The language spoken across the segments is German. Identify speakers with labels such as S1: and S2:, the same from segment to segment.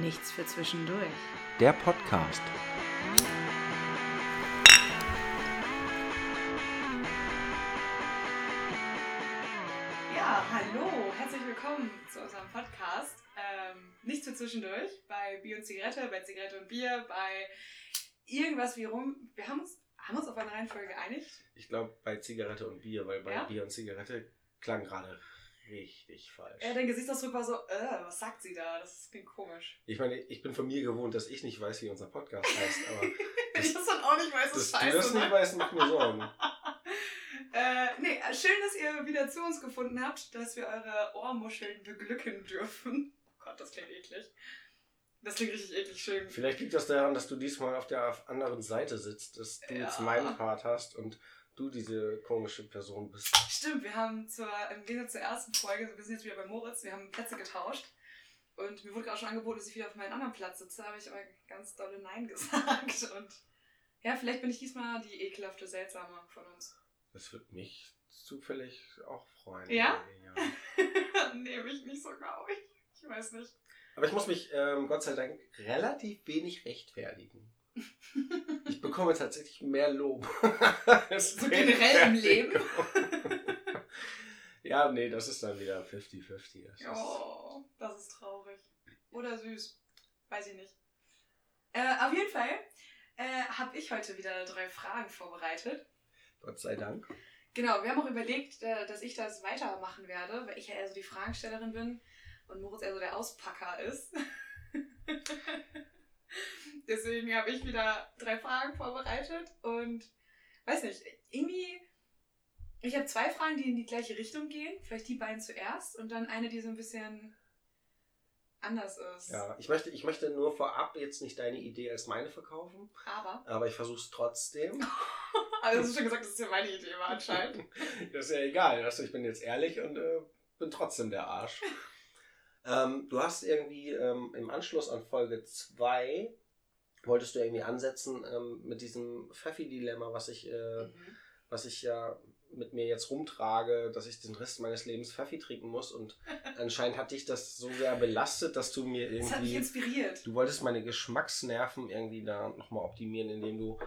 S1: Nichts für zwischendurch.
S2: Der Podcast.
S1: Ja, hallo, herzlich willkommen zu unserem Podcast. Ähm, Nichts für zwischendurch bei Bier und Zigarette, bei Zigarette und Bier, bei irgendwas wie rum. Wir haben uns, haben uns auf eine Reihenfolge geeinigt.
S2: Ich glaube bei Zigarette und Bier, weil bei
S1: Ja?
S2: Bier und Zigarette klang gerade richtig falsch.
S1: Äh, dein Gesichtsausdruck war so, äh, was sagt sie da? Das klingt komisch.
S2: Ich meine, ich bin von mir gewohnt, dass ich nicht weiß, wie unser Podcast heißt, aber
S1: ich das dann auch nicht weiß,
S2: dass
S1: ist
S2: du
S1: scheiße.
S2: das nicht
S1: ne?
S2: weißt, macht mir Sorgen.
S1: äh, nee, schön, dass ihr wieder zu uns gefunden habt, dass wir eure Ohrmuscheln beglücken dürfen. Oh Gott, das klingt eklig. Das klingt richtig eklig schön.
S2: Vielleicht liegt das daran, dass du diesmal auf der anderen Seite sitzt, dass du jetzt
S1: Ja.
S2: meinen Part hast und du diese komische Person bist.
S1: Stimmt, wir haben zur, im Gegensatz zur ersten Folge, wir sind jetzt wieder bei Moritz, wir haben Plätze getauscht. Und mir wurde gerade schon angeboten, dass ich wieder auf meinen anderen Platz sitze, habe ich aber ganz dolle Nein gesagt. Und ja, vielleicht bin ich diesmal die ekelhafte, seltsame von uns.
S2: Das wird mich zufällig auch freuen.
S1: Ja?
S2: ja.
S1: Nehme ich nicht so, glaube ich. Ich weiß nicht.
S2: Aber ich muss mich, ähm, Gott sei Dank, relativ wenig rechtfertigen. Ich bekomme tatsächlich mehr Lob.
S1: So generell im Leben?
S2: Ja, nee, das ist dann wieder 50-50. Das ist-
S1: Oh, das ist traurig. Oder süß. Weiß ich nicht. Äh, auf jeden Fall äh, habe ich heute wieder drei Fragen vorbereitet.
S2: Gott sei Dank.
S1: Genau, wir haben auch überlegt, äh, dass ich das weitermachen werde, weil ich ja eher so die Fragenstellerin bin und Moritz eher so der Auspacker ist. Deswegen habe ich wieder drei Fragen vorbereitet und weiß nicht, irgendwie. Ich habe zwei Fragen, die in die gleiche Richtung gehen. Vielleicht die beiden zuerst und dann eine, die so ein bisschen anders ist.
S2: Ja, ich möchte, ich möchte nur vorab jetzt nicht deine Idee als meine verkaufen,
S1: Aber,
S2: aber ich versuche es trotzdem.
S1: also du hast schon gesagt, dass es ja meine Idee war anscheinend.
S2: Das ist ja egal. Also ich bin jetzt ehrlich und äh, bin trotzdem der Arsch. ähm, du hast irgendwie ähm, im Anschluss an Folge 2 wolltest du irgendwie ansetzen ähm, mit diesem Pfeffi-Dilemma, was ich, äh,
S1: Mhm.
S2: was ich ja mit mir jetzt rumtrage, dass ich den Rest meines Lebens Pfeffi trinken muss. Und anscheinend hat dich das so sehr belastet, dass du mir
S1: Das hat mich
S2: irgendwie.
S1: inspiriert.
S2: Du wolltest meine Geschmacksnerven irgendwie da nochmal optimieren, indem du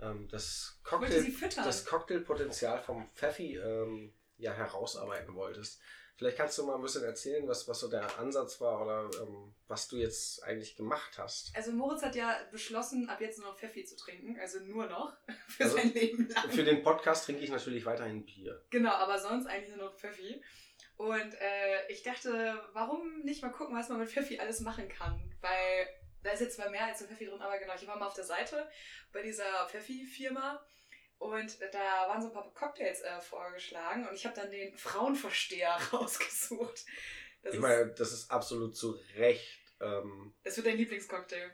S2: ähm, das Cocktail das Cocktailpotenzial vom Pfeffi ähm, ja herausarbeiten wolltest. Vielleicht kannst du mal ein bisschen erzählen, was, was so der Ansatz war oder ähm, was du jetzt eigentlich gemacht hast.
S1: Also Moritz hat ja beschlossen, ab jetzt nur noch Pfeffi zu trinken, also nur noch für
S2: Also,
S1: sein Leben lang.
S2: Für den Podcast trinke ich natürlich weiterhin Bier.
S1: Genau, aber sonst eigentlich nur noch Pfeffi. Und äh, ich dachte, warum nicht mal gucken, was man mit Pfeffi alles machen kann? Weil da ist jetzt zwar mehr als nur Pfeffi drin, aber genau, ich war mal auf der Seite bei dieser Pfeffi-Firma und da waren so ein paar Cocktails äh, vorgeschlagen und ich habe dann den Frauenversteher rausgesucht. Das,
S2: ich meine, das ist absolut zu Recht. Ähm,
S1: das wird dein Lieblingscocktail.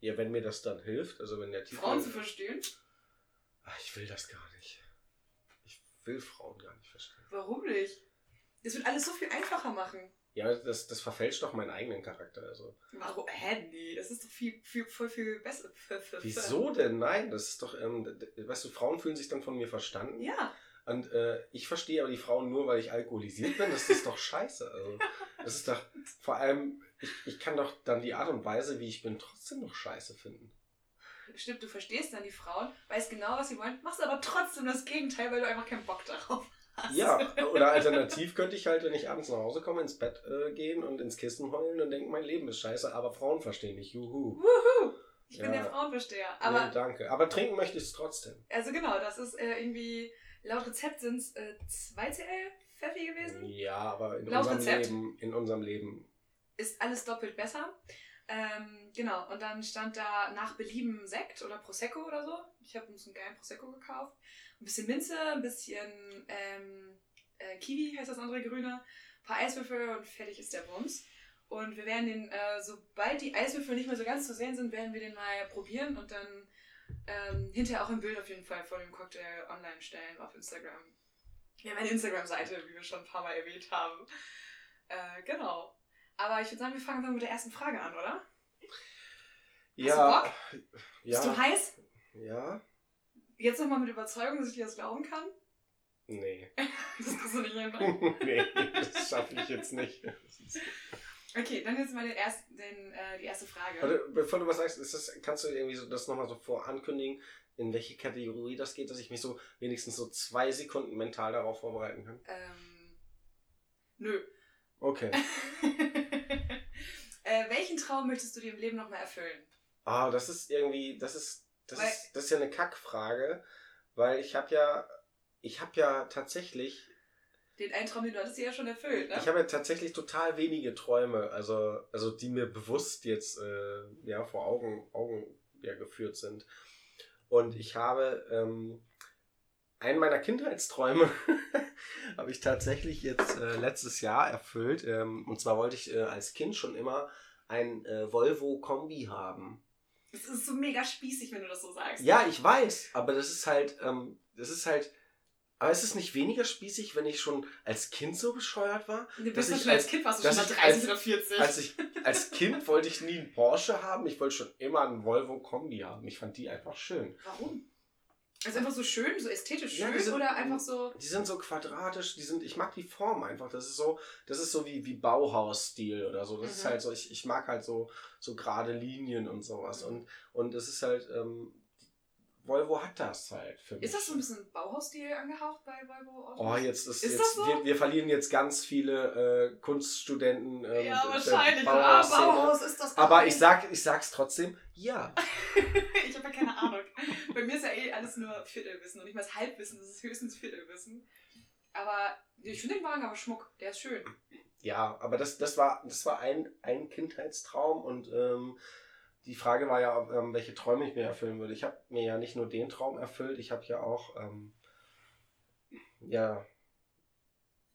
S2: ja, wenn mir das dann hilft, also wenn der Titel.
S1: Frauen zu verstehen?
S2: Ach, ich will das gar nicht. Ich will Frauen gar nicht verstehen.
S1: Warum nicht? Das wird alles so viel einfacher machen.
S2: Ja, das, das verfälscht doch meinen eigenen Charakter. Also.
S1: Warum? Hä? Nee, das ist doch viel, viel, voll viel besser.
S2: Wieso denn? Nein, das ist doch, ähm, weißt du, Frauen fühlen sich dann von mir verstanden.
S1: Ja.
S2: Und äh, ich verstehe aber die Frauen nur, weil ich alkoholisiert bin. Das ist doch scheiße. Also, das ist doch, vor allem, ich, ich kann doch dann die Art und Weise, wie ich bin, trotzdem noch scheiße finden.
S1: Stimmt, du verstehst dann die Frauen, weißt genau, was sie wollen, machst aber trotzdem das Gegenteil, weil du einfach keinen Bock darauf hast.
S2: Ja, oder alternativ könnte ich halt, wenn ich abends nach Hause komme, ins Bett äh, gehen und ins Kissen heulen und denken, mein Leben ist scheiße, aber Frauen verstehen mich. Juhu.
S1: Wuhu! Ich bin
S2: Ja.
S1: der Frauenversteher.
S2: Aber nee, danke. Aber trinken möchte ich es trotzdem.
S1: also genau, das ist äh, irgendwie, laut Rezept sind es äh, 2 CL Pfeffi gewesen.
S2: Ja, aber in
S1: Laut
S2: unserem
S1: Rezept?
S2: Leben, in unserem Leben.
S1: Ist alles doppelt besser. Ähm, genau, und dann stand da nach Belieben Sekt oder Prosecco oder so. Ich habe uns einen geilen Prosecco gekauft. Ein bisschen Minze, ein bisschen ähm, äh, Kiwi heißt das andere grüne, ein paar Eiswürfel und fertig ist der Bums. Und wir werden den, äh, sobald die Eiswürfel nicht mehr so ganz zu sehen sind, werden wir den mal probieren und dann ähm, hinterher auch ein Bild auf jeden Fall von dem Cocktail online stellen auf Instagram. Wir haben eine Instagram-Seite, wie wir schon ein paar Mal erwähnt haben. Äh, genau. Aber ich würde sagen, wir fangen mal mit der ersten Frage an, oder?
S2: Ja.
S1: Bock?
S2: Ja.
S1: Bist du heiß?
S2: Ja.
S1: Jetzt nochmal mit Überzeugung, dass ich dir das glauben kann?
S2: Nee.
S1: Das kriegst du nicht hin. ne?
S2: nee, das schaffe ich jetzt nicht.
S1: Okay, dann jetzt mal den ersten, den, äh, die erste Frage.
S2: Warte, bevor du was sagst, das, kannst du irgendwie so das nochmal so vorankündigen, in welche Kategorie das geht, dass ich mich so wenigstens so zwei Sekunden mental darauf vorbereiten kann?
S1: Ähm, nö.
S2: Okay.
S1: Traum möchtest du dir im Leben nochmal erfüllen?
S2: Ah, das ist irgendwie, das ist, das
S1: Weil-
S2: ist, das ist ja eine Kackfrage, weil ich habe ja, ich habe ja tatsächlich,
S1: Den einen Traum, den du hattest, ja schon erfüllt, ne?
S2: ich habe ja tatsächlich total wenige Träume, also, also die mir bewusst jetzt äh, ja vor Augen, Augen ja, geführt sind. Und ich habe ähm, einen meiner Kindheitsträume habe ich tatsächlich jetzt äh, letztes Jahr erfüllt. Ähm, und zwar wollte ich äh, als Kind schon immer ein äh, Volvo Kombi haben.
S1: Das ist so mega spießig, wenn du das so sagst.
S2: Ja, ich weiß, aber das ist halt, ähm, das ist halt, aber ist es nicht weniger spießig, wenn ich schon als Kind so bescheuert war?
S1: Du
S2: dass
S1: bist doch
S2: ich
S1: schon als
S2: als-
S1: Kind, warst du
S2: dass
S1: schon mal
S2: ich
S1: 30
S2: als-
S1: oder 40.
S2: Als ich, als Kind wollte ich nie einen Porsche haben, ich wollte schon immer einen Volvo Kombi haben. Ich fand die einfach schön.
S1: Warum? Also einfach so schön, so ästhetisch
S2: Ja,
S1: schön
S2: die sind-
S1: oder einfach so.
S2: Die sind so quadratisch, die sind, ich mag die Form einfach. Das ist so, das ist so wie, wie Bauhaus-Stil oder so. Das ist
S1: Mhm.
S2: halt so, ich, ich mag halt so, so gerade Linien und sowas.
S1: Mhm.
S2: Und, und es ist halt, ähm, Volvo hat das halt für mich.
S1: Ist das so ein bisschen Bauhausstil angehaucht bei Volvo Autos?
S2: Oh, jetzt ist,
S1: Ist
S2: jetzt,
S1: das so?
S2: wir, wir verlieren jetzt ganz viele äh, Kunststudenten. Ähm,
S1: ja, wahrscheinlich. Ah,
S2: Bauhausszene.
S1: Bauhaus ist das.
S2: Aber ich sag, ich sag's trotzdem, ja.
S1: ich habe ja keine Ahnung. Bei mir ist ja eh alles nur Viertelwissen und nicht mal das Halbwissen, das ist höchstens Viertelwissen. Aber ich finde den Wagen aber Schmuck, der ist schön.
S2: Ja, aber das, das war, das war ein, ein Kindheitstraum und ähm, die Frage war ja, ähm, welche Träume ich mir erfüllen würde. Ich habe mir ja nicht nur den Traum erfüllt, ich habe ja auch, ähm, ja,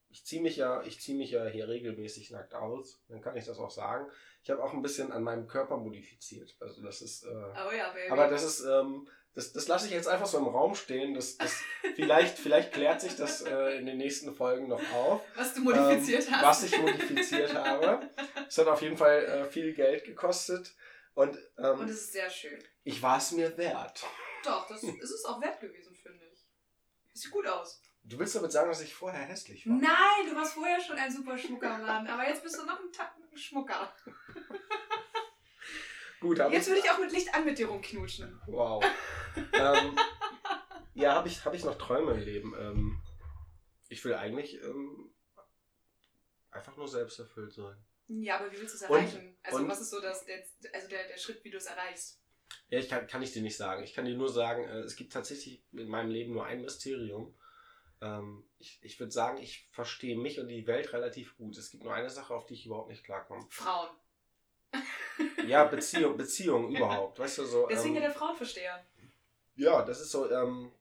S2: ich ziehe mich ja, ich ziehe mich ja hier regelmäßig nackt aus, dann kann ich das auch sagen. Ich habe auch ein bisschen an meinem Körper modifiziert. Also das ist, äh,
S1: Oh ja,
S2: aber das ist, ähm, das, das lasse ich jetzt einfach so im Raum stehen. Das, das, vielleicht, vielleicht klärt sich das äh, in den nächsten Folgen noch auf.
S1: was du modifiziert
S2: ähm,
S1: hast.
S2: Was ich modifiziert habe. Es hat auf jeden Fall äh, viel Geld gekostet. Und, ähm,
S1: Und es ist sehr schön.
S2: ich war es mir wert.
S1: Doch, das ist es auch wert gewesen, finde ich. Sieht gut aus.
S2: Du willst damit sagen, dass ich vorher hässlich war?
S1: Nein, du warst vorher schon ein super Schmuckermann, aber jetzt bist du noch ein Tacken Schmucker.
S2: Gut, aber
S1: Jetzt würde ich auch mit Licht an mit dir rumknutschen.
S2: Wow. ähm, ja, habe ich, hab ich noch Träume im Leben? Ähm, ich will eigentlich ähm, einfach nur selbst erfüllt sein.
S1: Ja, aber wie willst du es
S2: Und-
S1: erreichen? also
S2: und-
S1: was ist so das, der, also der, der Schritt, wie du es erreichst?
S2: Ja, ich kann, kann ich dir nicht sagen. Ich kann dir nur sagen, äh, es gibt tatsächlich in meinem Leben nur ein Mysterium. Ähm, ich ich würde sagen, ich verstehe mich und die Welt relativ gut. Es gibt nur eine Sache, auf die ich überhaupt nicht klarkomme.
S1: Frauen.
S2: Ja, Beziehung, Beziehung überhaupt. Weißt du, so.
S1: Deswegen
S2: ähm,
S1: ja der Frauenversteher.
S2: Ja, das ist so, ähm,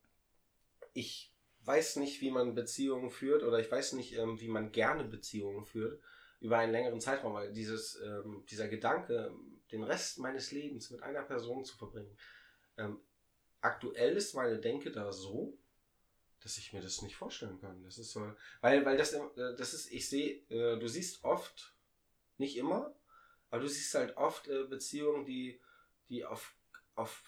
S2: ich weiß nicht, wie man Beziehungen führt oder ich weiß nicht, ähm, wie man gerne Beziehungen führt über einen längeren Zeitraum, weil dieses, ähm, dieser Gedanke, den Rest meines Lebens mit einer Person zu verbringen, ähm, aktuell ist meine Denke da so, dass ich mir das nicht vorstellen kann. Das ist so, weil, weil das, äh, das ist, ich sehe, äh, du siehst oft, nicht immer, aber du siehst halt oft äh, Beziehungen, die, die auf, auf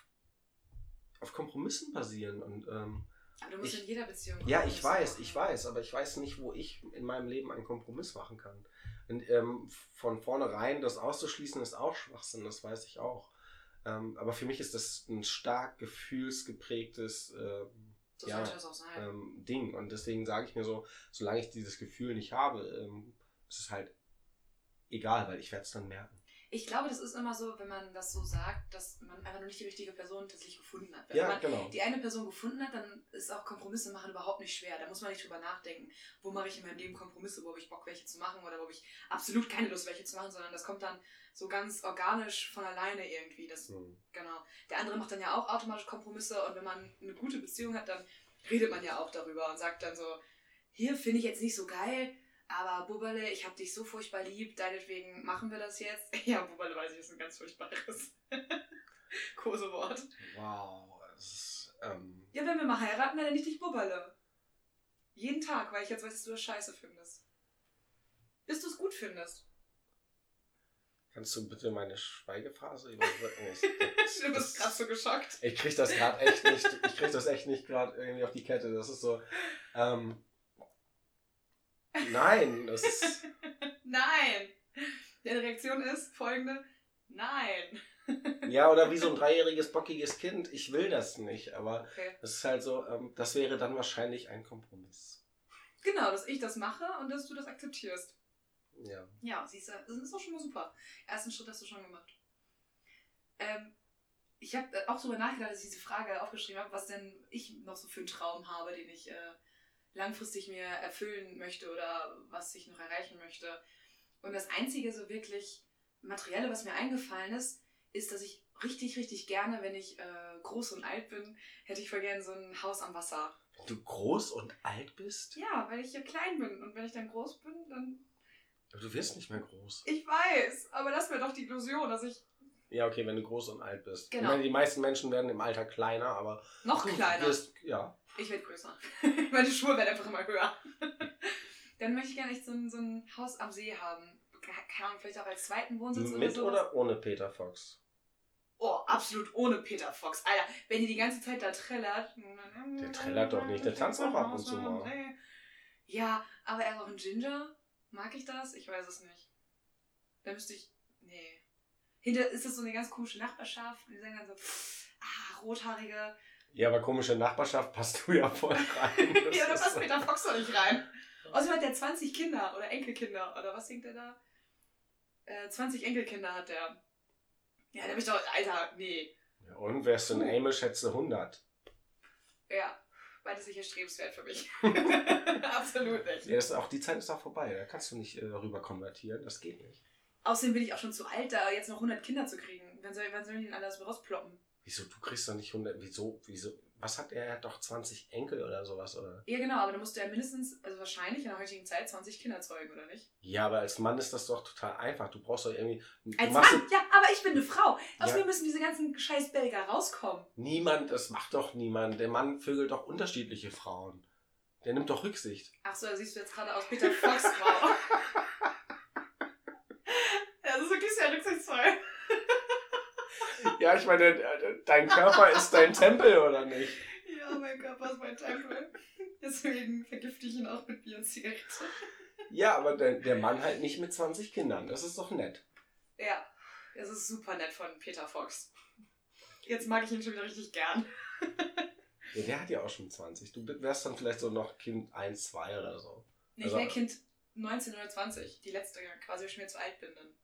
S2: auf Kompromissen basieren. Und ähm,
S1: Aber du musst
S2: ich-
S1: in jeder Beziehung.
S2: ja, ich weiß,
S1: machen.
S2: ich weiß, aber ich weiß nicht, wo ich in meinem Leben einen Kompromiss machen kann. Und ähm, von vornherein das auszuschließen, ist auch Schwachsinn, das weiß ich auch. Ähm, aber für mich ist das ein stark gefühlsgeprägtes ähm,
S1: So
S2: ja, ähm, Ding. Und deswegen sage ich mir so, solange ich dieses Gefühl nicht habe, ähm, ist es halt egal, weil ich werde es dann merken.
S1: Ich glaube, das ist immer so, wenn man das so sagt, dass man einfach noch nicht die richtige Person tatsächlich gefunden hat. Wenn
S2: Ja,
S1: man
S2: genau.
S1: die eine Person gefunden hat, dann ist auch Kompromisse machen überhaupt nicht schwer. Da muss man nicht drüber nachdenken, wo mache ich in meinem Leben Kompromisse, wo habe ich Bock, welche zu machen oder wo habe ich absolut keine Lust, welche zu machen, sondern das kommt dann so ganz organisch von alleine irgendwie. Das,
S2: Hm.
S1: genau. Der andere macht dann ja auch automatisch Kompromisse und wenn man eine gute Beziehung hat, dann redet man ja auch darüber und sagt dann so, hier finde ich jetzt nicht so geil, aber Bubberle, ich habe dich so furchtbar lieb, deinetwegen machen wir das jetzt. Ja, Bubberle weiß ich, ist ein ganz furchtbares Kosewort.
S2: Wow, ist, ähm,
S1: Ja, wenn wir mal heiraten, dann nenne ich dich Bubberle. Jeden Tag, weil ich jetzt weiß, dass du das scheiße findest. Bis du es gut findest.
S2: kannst du bitte meine Schweigephase überbrücken? Ich-
S1: Du bist gerade so geschockt.
S2: Ich krieg das gerade echt nicht, ich krieg das echt nicht gerade irgendwie auf die Kette. Das ist so, ähm, nein, das ist,
S1: Nein! Deine Reaktion ist folgende: Nein.
S2: Ja, oder wie so ein dreijähriges, bockiges Kind. Ich will das nicht, aber
S1: Okay.
S2: es ist halt so, ähm, das wäre dann wahrscheinlich ein Kompromiss.
S1: Genau, dass ich das mache und dass du das akzeptierst.
S2: Ja.
S1: Ja, siehst du, das ist doch schon mal super. Ersten Schritt hast du schon gemacht. Ähm, ich habe auch darüber nachgedacht, als ich diese Frage aufgeschrieben habe, was denn ich noch so für einen Traum habe, den ich äh, langfristig mir erfüllen möchte oder was ich noch erreichen möchte. Und das Einzige so wirklich Materielle, was mir eingefallen ist, ist, dass ich richtig, richtig gerne, wenn ich äh, groß und alt bin, hätte ich voll gerne so ein Haus am Wasser.
S2: Wenn du groß und alt bist?
S1: Ja, weil ich ja klein bin. Und wenn ich dann groß bin, dann.
S2: Aber du wirst nicht mehr groß.
S1: Ich weiß, aber das wäre doch die Illusion, dass ich
S2: Ja, okay, wenn du groß und alt bist.
S1: Genau.
S2: Ich meine, die meisten Menschen werden im Alter kleiner, aber
S1: noch kleiner.
S2: wirst, ja.
S1: Ich werde größer. Meine Schuhe werden einfach immer höher. Dann möchte ich gerne echt so ein, so ein Haus am See haben. Keine Ahnung, vielleicht auch als zweiten Wohnsitz oder
S2: Mit
S1: so.
S2: oder ohne Peter Fox?
S1: Oh, absolut ohne Peter Fox. Alter, wenn die die ganze Zeit da trällert.
S2: Der trällert doch nicht, der tanzt auch ab und zu mal.
S1: Ja, aber er ist auch ein Ginger. Mag ich das? Ich weiß es nicht. Da müsste ich. Nee. Hinter ist das so eine ganz komische Nachbarschaft. Die sagen dann so, ah, rothaarige.
S2: Ja, aber komische Nachbarschaft passt du ja voll rein. Das
S1: ja, da passt Peter Fox doch nicht rein. Außerdem hat der 20 Kinder oder Enkelkinder. Oder was singt der da? Äh, 20 Enkelkinder hat der. Ja, da bin ich doch. Alter, nee.
S2: Ja, und wärst du ein Amish, hättest du 100.
S1: Ja, beides nicht erstrebenswert für mich. Absolut nicht.
S2: Ja, das ist auch, die Zeit ist auch vorbei. Da kannst du nicht äh, rüber konvertieren. Das geht nicht.
S1: Außerdem bin ich auch schon zu alt, da jetzt noch 100 Kinder zu kriegen. Wann soll, wann sollen die denn alles rausploppen?
S2: Wieso, du kriegst doch nicht 100. Wieso, wieso? Was hat er? Er hat doch 20 Enkel oder sowas, oder?
S1: Ja, genau, aber da musst du ja mindestens, also wahrscheinlich in der heutigen Zeit 20 Kinder zeugen, oder nicht?
S2: Ja, aber als Mann ist das doch total einfach. Du brauchst doch irgendwie.
S1: Als Mann, ja, aber ich bin eine Frau. Aus
S2: Ja.
S1: mir müssen diese ganzen scheiß Belger rauskommen.
S2: Niemand, das macht doch niemand. Der Mann vögelt doch unterschiedliche Frauen. Der nimmt doch Rücksicht.
S1: Ach so, da siehst du jetzt gerade aus Peter Fox Frau. Das ist wirklich sehr rücksichtsvoll.
S2: Ja, ich meine, äh, dein Körper ist dein Tempel, oder nicht?
S1: Ja, mein Körper ist mein Tempel. Deswegen vergifte ich ihn auch mit Bier und Zigarette.
S2: Ja, aber der, der Mann halt nicht mit 20 Kindern. Das ist doch nett.
S1: Ja, das ist super nett von Peter Fox. Jetzt mag ich ihn schon wieder richtig gern.
S2: Ja, der hat ja auch schon 20. Du wärst dann vielleicht so noch Kind 1, 2 oder so.
S1: Nee, ich
S2: Also-
S1: wäre Kind 19 oder 20. Die letzte, quasi, weil ich mir zu alt bin dann.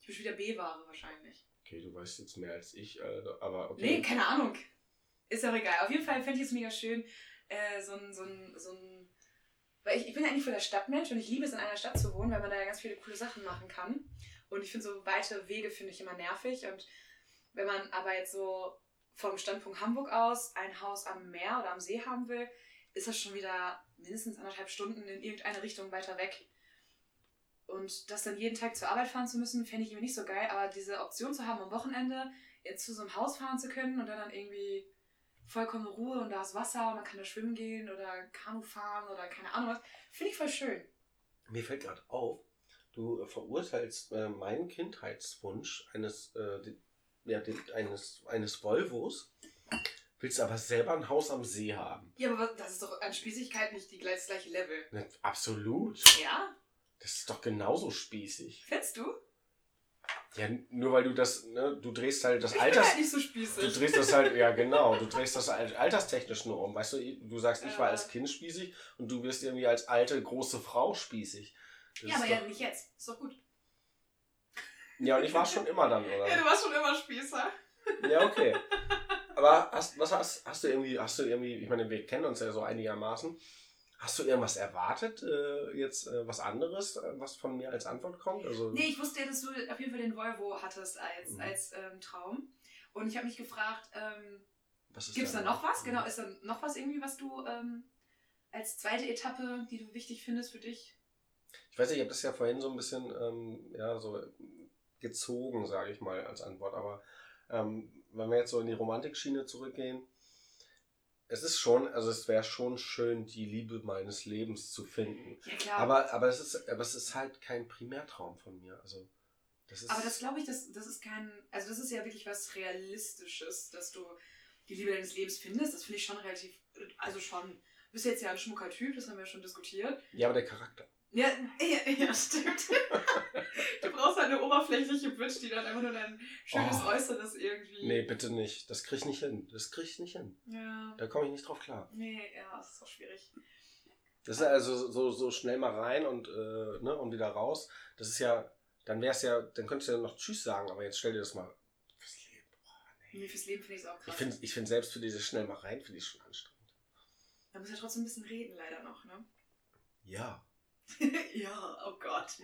S1: Ich bin schon wieder B-Ware wahrscheinlich.
S2: Okay, du weißt jetzt mehr als ich, äh, aber okay.
S1: Nee, keine Ahnung. Ist auch egal. Auf jeden Fall fände ich es mega schön, äh, so ein, so ein, so ein. Weil ich, ich bin ja eigentlich voll der Stadtmensch und ich liebe es, in einer Stadt zu wohnen, weil man da ja ganz viele coole Sachen machen kann. Und ich finde so weite Wege finde ich immer nervig. Und wenn man aber jetzt so vom Standpunkt Hamburg aus ein Haus am Meer oder am See haben will, ist das schon wieder mindestens anderthalb Stunden in irgendeine Richtung weiter weg. Und das dann jeden Tag zur Arbeit fahren zu müssen, fände ich irgendwie nicht so geil. Aber diese Option zu haben, am Wochenende jetzt zu so einem Haus fahren zu können und dann, dann irgendwie vollkommene Ruhe und da ist Wasser und man kann da schwimmen gehen oder Kanu fahren oder keine Ahnung was, finde ich voll schön.
S2: Mir fällt gerade auf, du verurteilst äh, meinen Kindheitswunsch eines, äh, ja, eines, eines Volvos, willst aber selber ein Haus am See haben.
S1: Ja, aber das ist doch an Spießigkeit nicht die, gleich- das gleiche Level.
S2: Ne, absolut.
S1: Ja?
S2: Das ist doch genauso spießig.
S1: Findest du?
S2: Ja, nur weil du das, ne, du drehst halt das
S1: Ich bin
S2: Alters.
S1: halt nicht so
S2: Du
S1: spießig.
S2: drehst das halt, ja genau, du drehst das halt alterstechnisch nur um. Weißt du, du sagst, ich war als Kind spießig und du wirst irgendwie als alte, große Frau spießig. Das
S1: ja, aber
S2: ist
S1: ja
S2: doch,
S1: nicht jetzt. Ist doch gut.
S2: ja, und ich war schon immer dann, oder?
S1: Ja, du warst schon immer Spießer.
S2: Ja, okay. Aber hast, was hast, hast du irgendwie, hast du irgendwie, ich meine, wir kennen uns ja so einigermaßen. Hast du irgendwas erwartet, äh, jetzt äh, was anderes, äh, was von mir als Antwort kommt? Also,
S1: Nee, ich wusste ja, dass du auf jeden Fall den Volvo hattest als,
S2: Mhm.
S1: als ähm, Traum. Und ich habe mich gefragt, ähm, gibt es da noch was? Genau, ist da noch was irgendwie, was du ähm, als zweite Etappe, die du wichtig findest für dich?
S2: Ich weiß nicht, ich habe das ja vorhin so ein bisschen ähm, ja, so gezogen, sage ich mal, als Antwort. Aber ähm, wenn wir jetzt so in die Romantikschiene zurückgehen, es ist schon, also es wäre schon schön, die Liebe meines Lebens zu finden.
S1: Ja, klar.
S2: Aber, aber, es ist, aber es ist halt kein Primärtraum von mir. Also, das ist,
S1: Aber das glaube ich, das, das ist kein, also das ist ja wirklich was Realistisches, dass du die Liebe deines Lebens findest. Das finde ich schon relativ, also schon. Du bist jetzt ja ein schmucker Typ, das haben wir ja schon diskutiert.
S2: ja, aber der Charakter.
S1: Ja, ja, ja stimmt. du brauchst halt eine oberflächliche Bitch, die dann einfach nur dein schönes
S2: Oh.
S1: Äußeres irgendwie.
S2: Nee, bitte nicht. Das krieg ich nicht hin. Das krieg ich nicht hin.
S1: Ja.
S2: Da komme ich nicht drauf klar.
S1: Nee, ja, das ist auch schwierig.
S2: Das ist also so, so schnell mal rein und, äh, ne, und wieder raus. Das ist ja, dann wär's ja, dann könntest du ja noch Tschüss sagen, aber jetzt stell dir das mal fürs Leben. Boah, nee.
S1: Nee, fürs Leben finde ich es auch krass.
S2: Ich finde ich find selbst für dieses schnell mal rein, finde ich schon anstrengend.
S1: Da muss ja trotzdem ein bisschen reden, leider noch, ne?
S2: Ja.
S1: ja, oh Gott.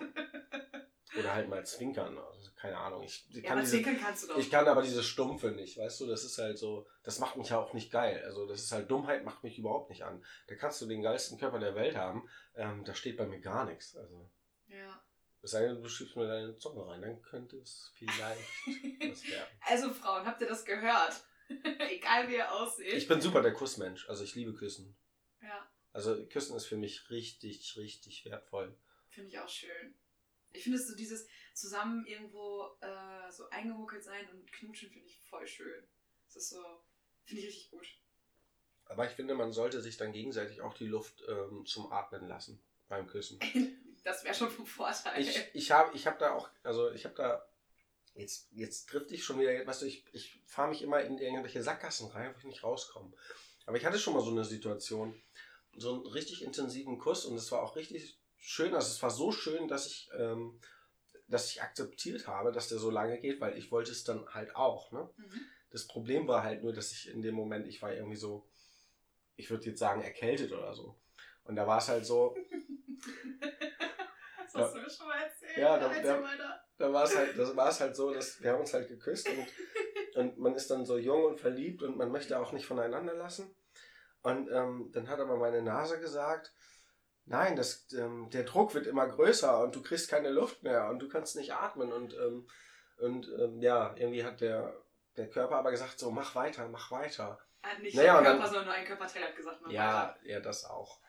S2: Oder halt mal zwinkern. Also, keine Ahnung. Ich, ich
S1: Ja,
S2: kann
S1: aber
S2: diese,
S1: zwinkern kannst du doch.
S2: ich kann aber diese Stumpfe nicht, weißt du? Das ist halt so, das macht mich ja auch nicht geil. Also das ist halt, Dummheit macht mich überhaupt nicht an. Da kannst du den geilsten Körper der Welt haben, ähm, da steht bei mir gar nichts. Also,
S1: ja.
S2: es sei denn, du schiebst mir deine Zunge rein, dann könnte es vielleicht was werden.
S1: Also Frauen, habt ihr das gehört? Egal wie ihr aussieht.
S2: Ich bin super der Kussmensch, also ich liebe Küssen. Also Küssen ist für mich richtig, richtig wertvoll.
S1: finde ich auch schön. Ich finde es so dieses zusammen irgendwo äh, so eingemuckelt sein und knutschen finde ich voll schön. Das ist so, finde ich richtig gut.
S2: Aber ich finde, man sollte sich dann gegenseitig auch die Luft ähm, zum Atmen lassen beim Küssen.
S1: Das wäre schon vom Vorteil.
S2: Ich, ich habe ich hab da auch, also ich habe da, jetzt, jetzt trifft ich schon wieder, weißt du, ich, ich fahre mich immer in irgendwelche Sackgassen rein, wo ich nicht rauskomme. Aber ich hatte schon mal so eine Situation, so einen richtig intensiven Kuss und es war auch richtig schön, also es war so schön, dass ich, ähm, dass ich akzeptiert habe, dass der so lange geht, weil ich wollte es dann halt auch, ne?
S1: Mhm.
S2: Das Problem war halt nur, dass ich in dem Moment, ich war irgendwie so, ich würde jetzt sagen, erkältet oder so. Und da war es halt so,
S1: Das hast du mir schon mal erzählt.
S2: Ja, da- da- da war es halt, das war es halt so, dass wir haben uns halt geküsst und, und man ist dann so jung und verliebt und man möchte auch nicht voneinander lassen. Und ähm, dann hat aber meine Nase gesagt, nein, das, ähm, der Druck wird immer größer und du kriegst keine Luft mehr und du kannst nicht atmen. Und, ähm, und ähm, ja, irgendwie hat der, der Körper aber gesagt, so mach weiter, mach weiter.
S1: Ah, nicht
S2: Naja,
S1: der Körper,
S2: dann-
S1: sondern nur ein Körperteil hat gesagt. mach
S2: Ja, ja, das auch.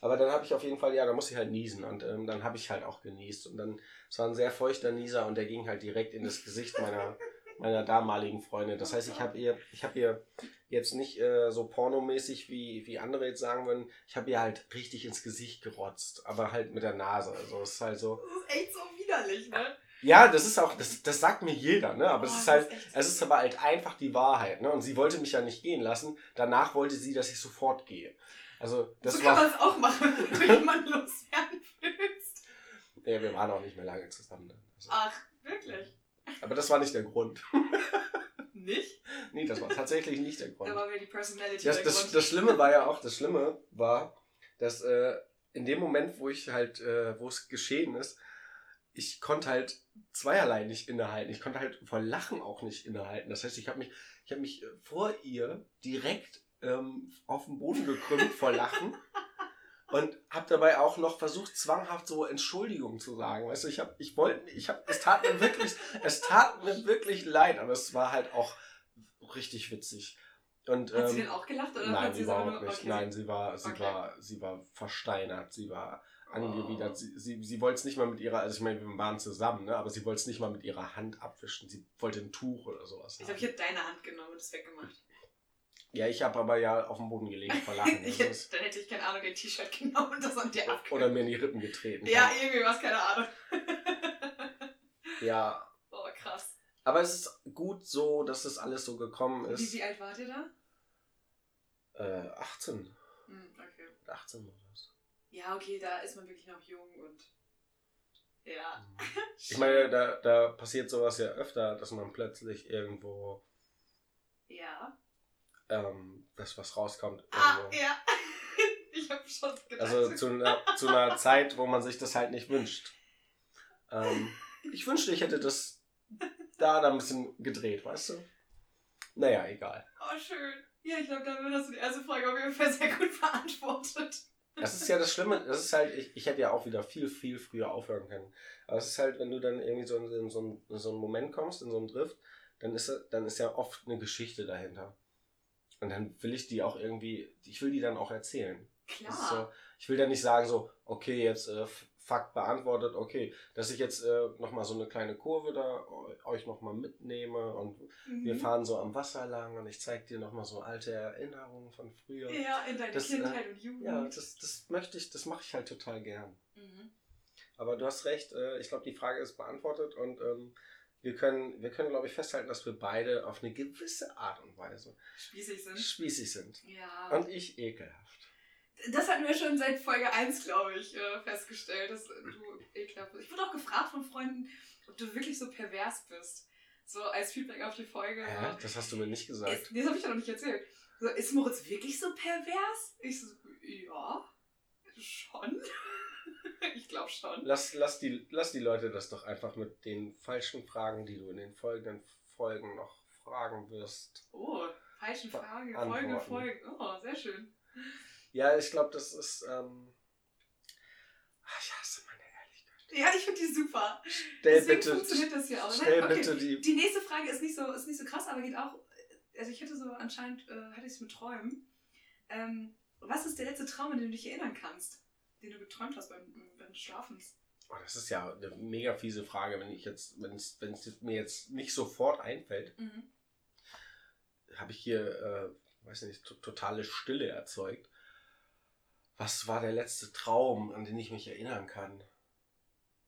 S2: Aber dann habe ich auf jeden Fall, ja, da musste ich halt niesen und ähm, dann habe ich halt auch genießt. Und dann, es war ein sehr feuchter Nieser und der ging halt direkt in das Gesicht meiner, meiner damaligen Freundin. Das heißt, ich habe ihr, ich habe ihr jetzt nicht äh, so pornomäßig, wie, wie andere jetzt sagen würden, ich habe ihr halt richtig ins Gesicht gerotzt, aber halt mit der Nase. Also es ist halt so.
S1: Das ist echt so widerlich, ne?
S2: Ja, das ist auch, das, das sagt mir jeder, ne? Aber es
S1: Oh,
S2: ist
S1: das
S2: halt,
S1: echt-
S2: es ist aber halt einfach die Wahrheit, ne? Und sie wollte mich ja nicht gehen lassen. Danach wollte sie, dass ich sofort gehe. Also, das
S1: so kann man
S2: war.
S1: es auch machen, wenn du jemanden loswerden willst.
S2: Ja, wir waren auch nicht mehr lange zusammen. Dann. Also,
S1: Ach, wirklich?
S2: aber das war nicht der Grund.
S1: Nicht?
S2: nee, das war tatsächlich nicht der
S1: Da
S2: Grund.
S1: war mir die Personality
S2: Das, das, das Schlimme war ja auch, das Schlimme war, dass äh, in dem Moment, wo ich halt, äh, wo es geschehen ist, ich konnte halt zweierlei nicht innehalten. Ich konnte halt vor Lachen auch nicht innehalten. Das heißt, ich habe mich, ich habe mich äh, vor ihr direkt ähm, auf den Boden gekrümmt vor Lachen und habe dabei auch noch versucht, zwanghaft so Entschuldigung zu sagen. Weißt du, ich habe, ich wollte, ich habe, es tat mir wirklich, es tat mir wirklich leid, aber es war halt auch richtig witzig. Und,
S1: Hat sie
S2: ähm,
S1: denn auch gelacht oder
S2: Nein,
S1: sie
S2: überhaupt nicht.
S1: okay,
S2: Nein, sie war, sie
S1: Okay.
S2: war, sie war versteinert, sie war
S1: Oh.
S2: angewidert. Sie, sie, sie wollte es nicht mal mit ihrer, also ich meine, wir waren zusammen, ne? aber sie wollte es nicht mal mit ihrer Hand abwischen. Sie wollte ein Tuch oder sowas.
S1: Ich glaube, ich hätte deine Hand genommen und es weggemacht.
S2: Ja, ich habe aber ja auf dem Boden gelegen vor Lachen. Das ist-
S1: dann hätte ich, keine Ahnung, dein T-Shirt genommen und das an dir abgekriegt.
S2: oder mir in die Rippen getreten.
S1: Ja, irgendwie was, keine Ahnung.
S2: ja.
S1: Oh, krass.
S2: Aber es ist gut so, dass das alles so gekommen
S1: Wie,
S2: ist.
S1: wie alt wart ihr da?
S2: Äh, 18.
S1: Hm, okay.
S2: 18 oder was.
S1: Ja, okay, da ist man wirklich noch jung und. Ja.
S2: Ich meine, da, da passiert sowas ja öfter, dass man plötzlich irgendwo
S1: Ja.
S2: Ähm, dass was rauskommt.
S1: Ah,
S2: irgendwo.
S1: ja. Ich habe schon gedacht.
S2: Also zu einer, zu einer Zeit, wo man sich das halt nicht wünscht. Ähm, ich wünschte, ich hätte das da dann ein bisschen gedreht, weißt du? Naja, egal.
S1: Oh, schön. Ja, ich glaube, damit hast du die erste Frage auf jeden Fall sehr gut beantwortet.
S2: Das ist ja das Schlimme, das ist halt, ich, ich hätte ja auch wieder viel, viel früher aufhören können. Aber es ist halt, wenn du dann irgendwie so in, in, so einen, in so einen Moment kommst, in so einen Drift, dann ist, dann ist ja oft eine Geschichte dahinter. Und dann will ich die auch irgendwie, ich will die dann auch erzählen.
S1: Klar.
S2: So, ich will dann nicht sagen so, okay, jetzt äh, Fakt beantwortet, okay, dass ich jetzt äh, nochmal so eine kleine Kurve da euch nochmal mitnehme und mhm. wir fahren so am Wasser lang und ich zeige dir nochmal so alte Erinnerungen von früher.
S1: Ja, in deiner das, Kindheit
S2: äh,
S1: und Jugend.
S2: Ja, das, das möchte ich, das mache ich halt total gern. Mhm. Aber du hast recht, äh, ich glaube, die Frage ist beantwortet und ähm, wir können, wir können, glaube ich, festhalten, dass wir beide auf eine gewisse Art und Weise
S1: spießig sind.
S2: Spießig sind.
S1: Ja.
S2: Und ich ekelhaft.
S1: Das hatten wir schon seit Folge 1, glaube ich, äh, festgestellt, dass du ekelhaft bist. Ich wurde auch gefragt von Freunden, ob du wirklich so pervers bist. So als Feedback auf die Folge.
S2: Hä? Das hast du mir nicht gesagt.
S1: Ist, das habe ich ja noch nicht erzählt. So, ist Moritz wirklich so pervers? Ich so, ja, schon. ich glaube schon.
S2: Lass, lass, die, lass die Leute das doch einfach mit den falschen Fragen, die du in den folgenden Folgen noch fragen wirst.
S1: Oh, falschen Fragen, folgende Folgen. Oh, sehr schön.
S2: Ja, ich glaube, das ist. Ähm, ach, ich hasse meine Ehrlichkeit.
S1: Ja, ich finde die super.
S2: Stell
S1: Deswegen
S2: bitte,
S1: funktioniert das hier auch. Ne?
S2: Stell okay. bitte die.
S1: Die nächste Frage ist nicht so, ist nicht so krass, aber geht auch. Also ich hätte so anscheinend, äh, hatte ich es mit Träumen. Ähm, was ist der letzte Traum, an den du dich erinnern kannst, den du geträumt hast beim, beim Schlafens?
S2: Oh, das ist ja eine mega fiese Frage, wenn ich jetzt, wenn es mir jetzt nicht sofort einfällt, mhm. habe ich hier, äh, weiß nicht, totale Stille erzeugt. Was war der letzte Traum, an den ich mich erinnern kann?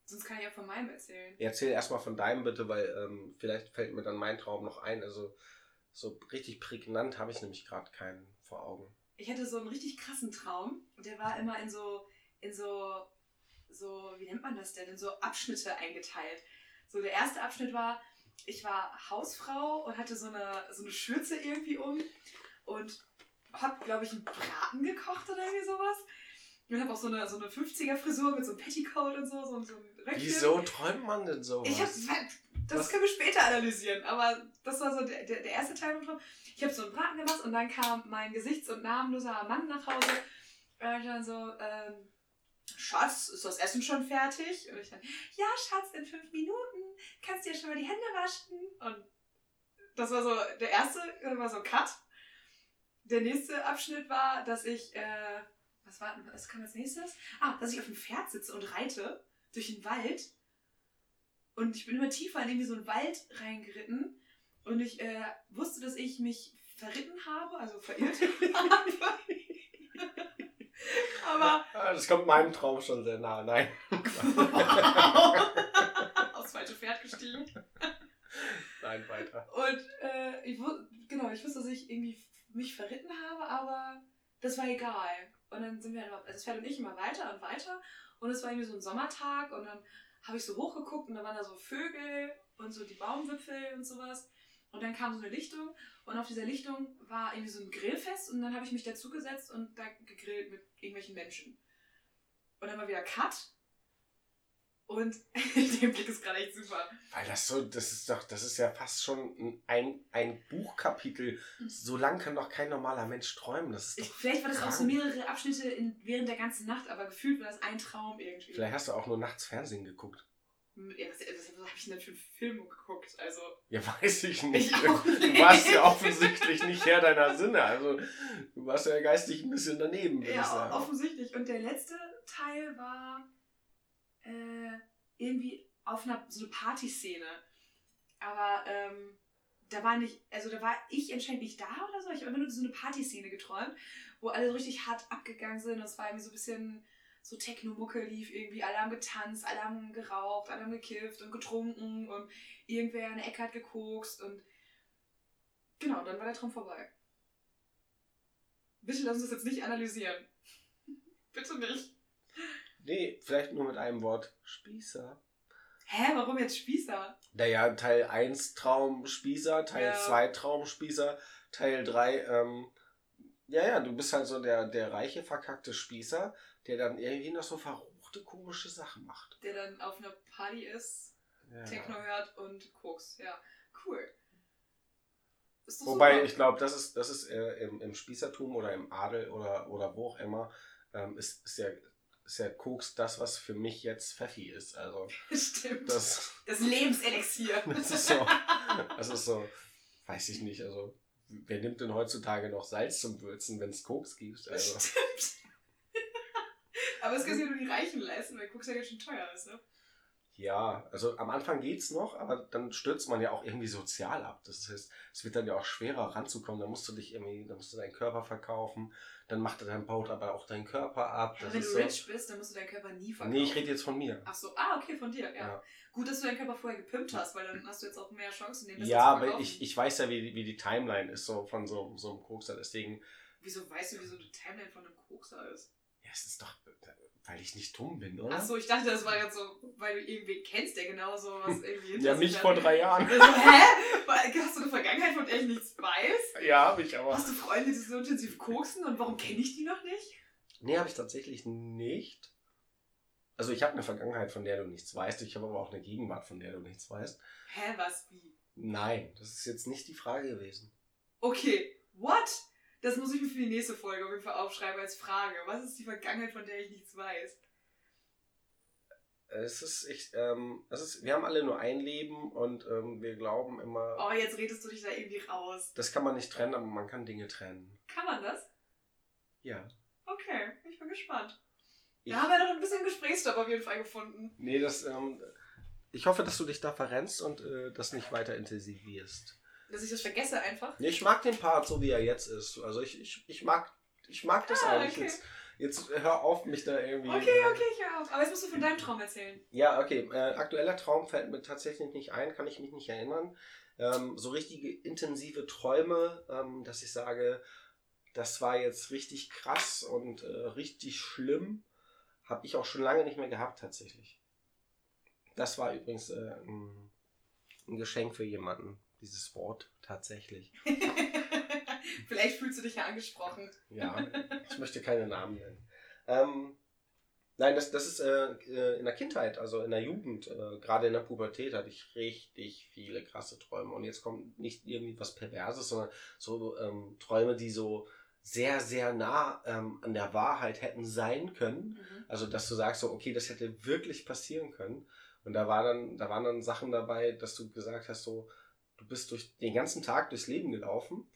S1: Sonst kann ich ja von meinem erzählen.
S2: Erzähl erstmal von deinem bitte, weil ähm, vielleicht fällt mir dann mein Traum noch ein. Also so richtig prägnant habe ich nämlich gerade keinen vor Augen.
S1: Ich hatte so einen richtig krassen Traum. Der war immer in so, in so, so, wie nennt man das denn? In so Abschnitte eingeteilt. So der erste Abschnitt war, ich war Hausfrau und hatte so eine, so eine Schürze irgendwie um. Und hab, glaube ich, einen Braten gekocht oder irgendwie sowas. Und hab auch so eine, so eine 50er-Frisur mit so einem Petticoat und so, so, so ein
S2: Röckchen. Wieso träumt man denn sowas?
S1: Ich hab, das Was? können wir später analysieren, aber das war so der, der, der erste Teil vom Ich habe so einen Braten gemacht und dann kam mein gesichts- und namenloser Mann nach Hause. Und dann so, ähm, Schatz, ist das Essen schon fertig? Und ich dann, ja, Schatz, in fünf Minuten kannst du ja schon mal die Hände waschen. Und das war so, der erste war so Cut der nächste Abschnitt war, dass ich, äh, was war, was kam als nächstes? Ah, dass ich auf dem Pferd sitze und reite durch den Wald. Und ich bin immer tiefer in irgendwie so einen Wald reingeritten. Und ich äh, wusste, dass ich mich verritten habe, also verirrt habe. Aber.
S2: Das kommt meinem Traum schon sehr nah, nein.
S1: Aufs falsche Pferd gestiegen.
S2: Nein, weiter.
S1: Und äh, ich, genau, ich wusste, dass ich irgendwie mich verritten habe, aber das war egal. Und dann sind wir, also das Pferd und ich immer weiter und weiter. Und es war irgendwie so ein Sommertag und dann habe ich so hochgeguckt und da waren da so Vögel und so die Baumwipfel und sowas. Und dann kam so eine Lichtung und auf dieser Lichtung war irgendwie so ein Grillfest und dann habe ich mich dazugesetzt und da gegrillt mit irgendwelchen Menschen. Und dann war wieder Cut und der Blick ist gerade echt super.
S2: Weil das so, das ist doch, das ist ja fast schon ein, ein Buchkapitel. So lang kann doch kein normaler Mensch träumen. Das ist
S1: ich, vielleicht war das krank. auch so mehrere Abschnitte in, während der ganzen Nacht, aber gefühlt war das ein Traum irgendwie.
S2: Vielleicht hast du auch nur nachts Fernsehen geguckt.
S1: Ja, was, was, was habe ich denn für einen Film geguckt? Also,
S2: ja, weiß ich nicht.
S1: Ich
S2: du warst ja offensichtlich nicht Herr deiner Sinne. Also, du warst ja geistig ein bisschen daneben.
S1: Ja, offensichtlich. Und der letzte Teil war äh, irgendwie auf einer so eine Partyszene. Aber ähm, da war nicht, also da war ich anscheinend nicht da oder so. Ich habe immer nur so eine Partyszene geträumt, wo alle so richtig hart abgegangen sind. Und es war irgendwie so ein bisschen so Techno-Mucke lief irgendwie. Alle haben getanzt, alle haben geraucht, alle haben gekifft und getrunken und irgendwer in der Ecke hat gekokst und genau, dann war der Traum vorbei. Bitte lass uns das jetzt nicht analysieren. Bitte nicht.
S2: Nee, vielleicht nur mit einem Wort. Spießer.
S1: Hä, warum jetzt Spießer?
S2: Naja, Teil 1 Traum Spießer, Teil ja. 2 Traum Spießer, Teil 3, ähm, ja, ja, du bist halt so der, der reiche, verkackte Spießer, der dann irgendwie noch so verruchte, komische Sachen macht.
S1: Der dann auf einer Party ist, ja. Techno hört und Koks. Ja, cool.
S2: Wobei, super. ich glaube, das ist, das ist äh, im, im Spießertum oder im Adel oder, oder wo auch immer, ähm, ist, ist ja ist ja Koks das, was für mich jetzt Pfeffi ist. Also,
S1: Stimmt.
S2: Das,
S1: das Lebenselixier.
S2: Das ist so, das ist so, weiß ich nicht, also wer nimmt denn heutzutage noch Salz zum Würzen, wenn es Koks gibt? Also.
S1: Stimmt. Aber es kann sich ja nur die Reichen leisten, weil Koks ja ganz schön teuer ist, ne?
S2: Ja, also am Anfang geht's noch, aber dann stürzt man ja auch irgendwie sozial ab. Das heißt, es wird dann ja auch schwerer ranzukommen. Da musst du dich irgendwie, da musst du deinen Körper verkaufen. Dann macht dein baut aber auch deinen Körper ab.
S1: Ja,
S2: Das
S1: wenn du
S2: so,
S1: rich bist, dann musst du deinen Körper nie verkaufen.
S2: nee, ich rede jetzt von mir.
S1: Ach so, ah, okay, von dir, ja.
S2: Ja.
S1: Gut, dass du deinen Körper vorher gepimpt hast, weil dann hast du jetzt auch mehr Chancen, den besser
S2: Ja,
S1: zu
S2: aber ich, ich weiß ja, wie, die- wie die Timeline ist so von so, so einem Kokser. Deswegen,
S1: Wieso weißt du, wieso die Timeline von einem Kokser ist?
S2: Ja, es ist doch, weil ich nicht dumm bin, oder?
S1: Ach so, ich dachte, das war jetzt so, weil du irgendwen kennst, der genauso was irgendwie
S2: ja, mich vor drei Jahren.
S1: Also, hä? Hast du eine Vergangenheit, von der ich nichts weiß?
S2: Ja, habe ich aber.
S1: Hast du Freunde, die so intensiv koksen und warum kenne ich die noch nicht?
S2: Nee, habe ich tatsächlich nicht. Also ich habe eine Vergangenheit, von der du nichts weißt. Ich habe aber auch eine Gegenwart, von der du nichts weißt.
S1: Hä, was, wie?
S2: Nein, das ist jetzt nicht die Frage gewesen.
S1: Okay, what? Das muss ich mir für die nächste Folge auf jeden Fall aufschreiben als Frage. Was ist die Vergangenheit, von der ich nichts weiß?
S2: Es ist, ich, ähm, es ist, wir haben alle nur ein Leben und ähm, wir glauben immer,
S1: Oh, jetzt redest du dich da irgendwie raus.
S2: das kann man nicht trennen, aber man kann Dinge trennen.
S1: Kann man das?
S2: Ja.
S1: Okay, ich bin gespannt.
S2: Ich,
S1: Da haben wir doch ein bisschen Gesprächsstoff auf jeden Fall gefunden.
S2: nee, das, ähm, ich hoffe, dass du dich da verrennst und äh, das nicht weiter intensivierst.
S1: Dass ich das vergesse einfach.
S2: Nee, Ich mag den Part so, wie er jetzt ist. Also ich, ich, ich mag, ich mag das
S1: Ah,
S2: eigentlich.
S1: okay.
S2: Jetzt, jetzt hör auf, mich da irgendwie.
S1: Okay,
S2: äh,
S1: okay, ich hör auf. Aber jetzt musst du von deinem Traum erzählen.
S2: Ja, okay. Äh, aktueller Traum fällt mir tatsächlich nicht ein, kann ich mich nicht erinnern. Ähm, so richtige intensive Träume, ähm, dass ich sage, das war jetzt richtig krass und äh, richtig schlimm, habe ich auch schon lange nicht mehr gehabt tatsächlich. Das war übrigens äh, ein, ein Geschenk für jemanden, dieses Wort tatsächlich.
S1: Vielleicht fühlst du dich ja angesprochen.
S2: Ja, ich möchte keine Namen nennen. Ähm, nein, das, das ist äh, äh, in der Kindheit, also in der Jugend, äh, gerade in der Pubertät hatte ich richtig viele krasse Träume. Und jetzt kommt nicht irgendwie was Perverses, sondern so ähm, Träume, die so sehr, sehr nah ähm, an der Wahrheit hätten sein können.
S1: Mhm.
S2: Also, dass du sagst, so, okay, das hätte wirklich passieren können. Und da, war dann, da waren dann Sachen dabei, dass du gesagt hast, so, du bist durch den ganzen Tag durchs Leben gelaufen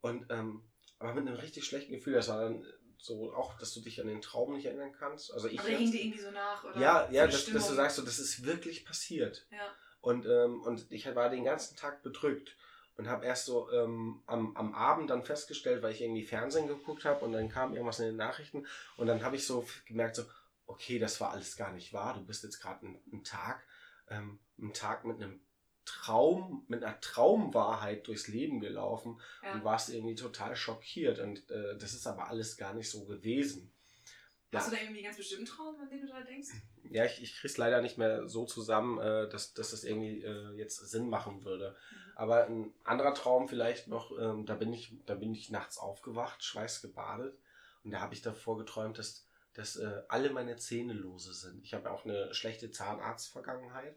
S2: und ähm, aber mit einem richtig schlechten Gefühl. Das war dann so auch, dass du dich an den Traum nicht erinnern kannst. Also ich
S1: Aber hing dir irgendwie so nach, oder?
S2: ja, ja,
S1: eine
S2: dass, du sagst, so, das ist wirklich passiert.
S1: Ja.
S2: Und, ähm, und ich war den ganzen Tag bedrückt und habe erst so ähm, am, am Abend dann festgestellt, weil ich irgendwie Fernsehen geguckt habe und dann kam irgendwas in den Nachrichten und dann habe ich so gemerkt, so, okay, das war alles gar nicht wahr. Du bist jetzt gerade einen, einen Tag, ähm, einen Tag mit einem Traum, mit einer Traumwahrheit durchs Leben gelaufen
S1: Ja.
S2: und warst irgendwie total schockiert. Und äh, das ist aber alles gar nicht so gewesen. Ja.
S1: Hast du da irgendwie ganz bestimmten Traum, an den du da denkst?
S2: Ja, ich, ich krieg's leider nicht mehr so zusammen, äh, dass, dass das irgendwie äh, jetzt Sinn machen würde.
S1: Mhm.
S2: Aber ein anderer Traum vielleicht noch, ähm, da bin ich, da bin ich nachts aufgewacht, schweißgebadet. Und da habe ich davor geträumt, dass, dass äh, alle meine Zähne lose sind. Ich habe auch eine schlechte Zahnarztvergangenheit,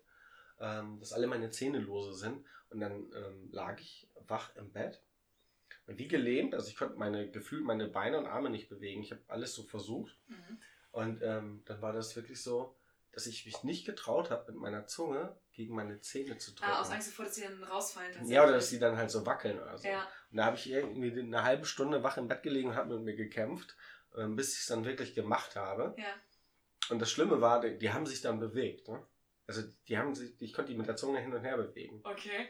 S2: ähm, dass alle meine Zähne lose sind. Und dann ähm, lag ich wach im Bett. Und wie gelähmt, also ich konnte meine gefühlt meine Beine und Arme nicht bewegen. Ich habe alles so versucht.
S1: Mhm.
S2: Und ähm, dann war das wirklich so, dass ich mich nicht getraut habe, mit meiner Zunge gegen meine Zähne zu drücken.
S1: Ah, aus Angst davor, dass sie dann rausfallen
S2: ja, oder dass die dann halt so wackeln oder so.
S1: Ja.
S2: Und da habe ich irgendwie eine halbe Stunde wach im Bett gelegen und habe mit mir gekämpft, ähm, bis ich es dann wirklich gemacht habe.
S1: Ja.
S2: Und das Schlimme war, die, die haben sich dann bewegt. Ne? Also die haben sich, ich konnte die mit der Zunge hin und her bewegen.
S1: Okay.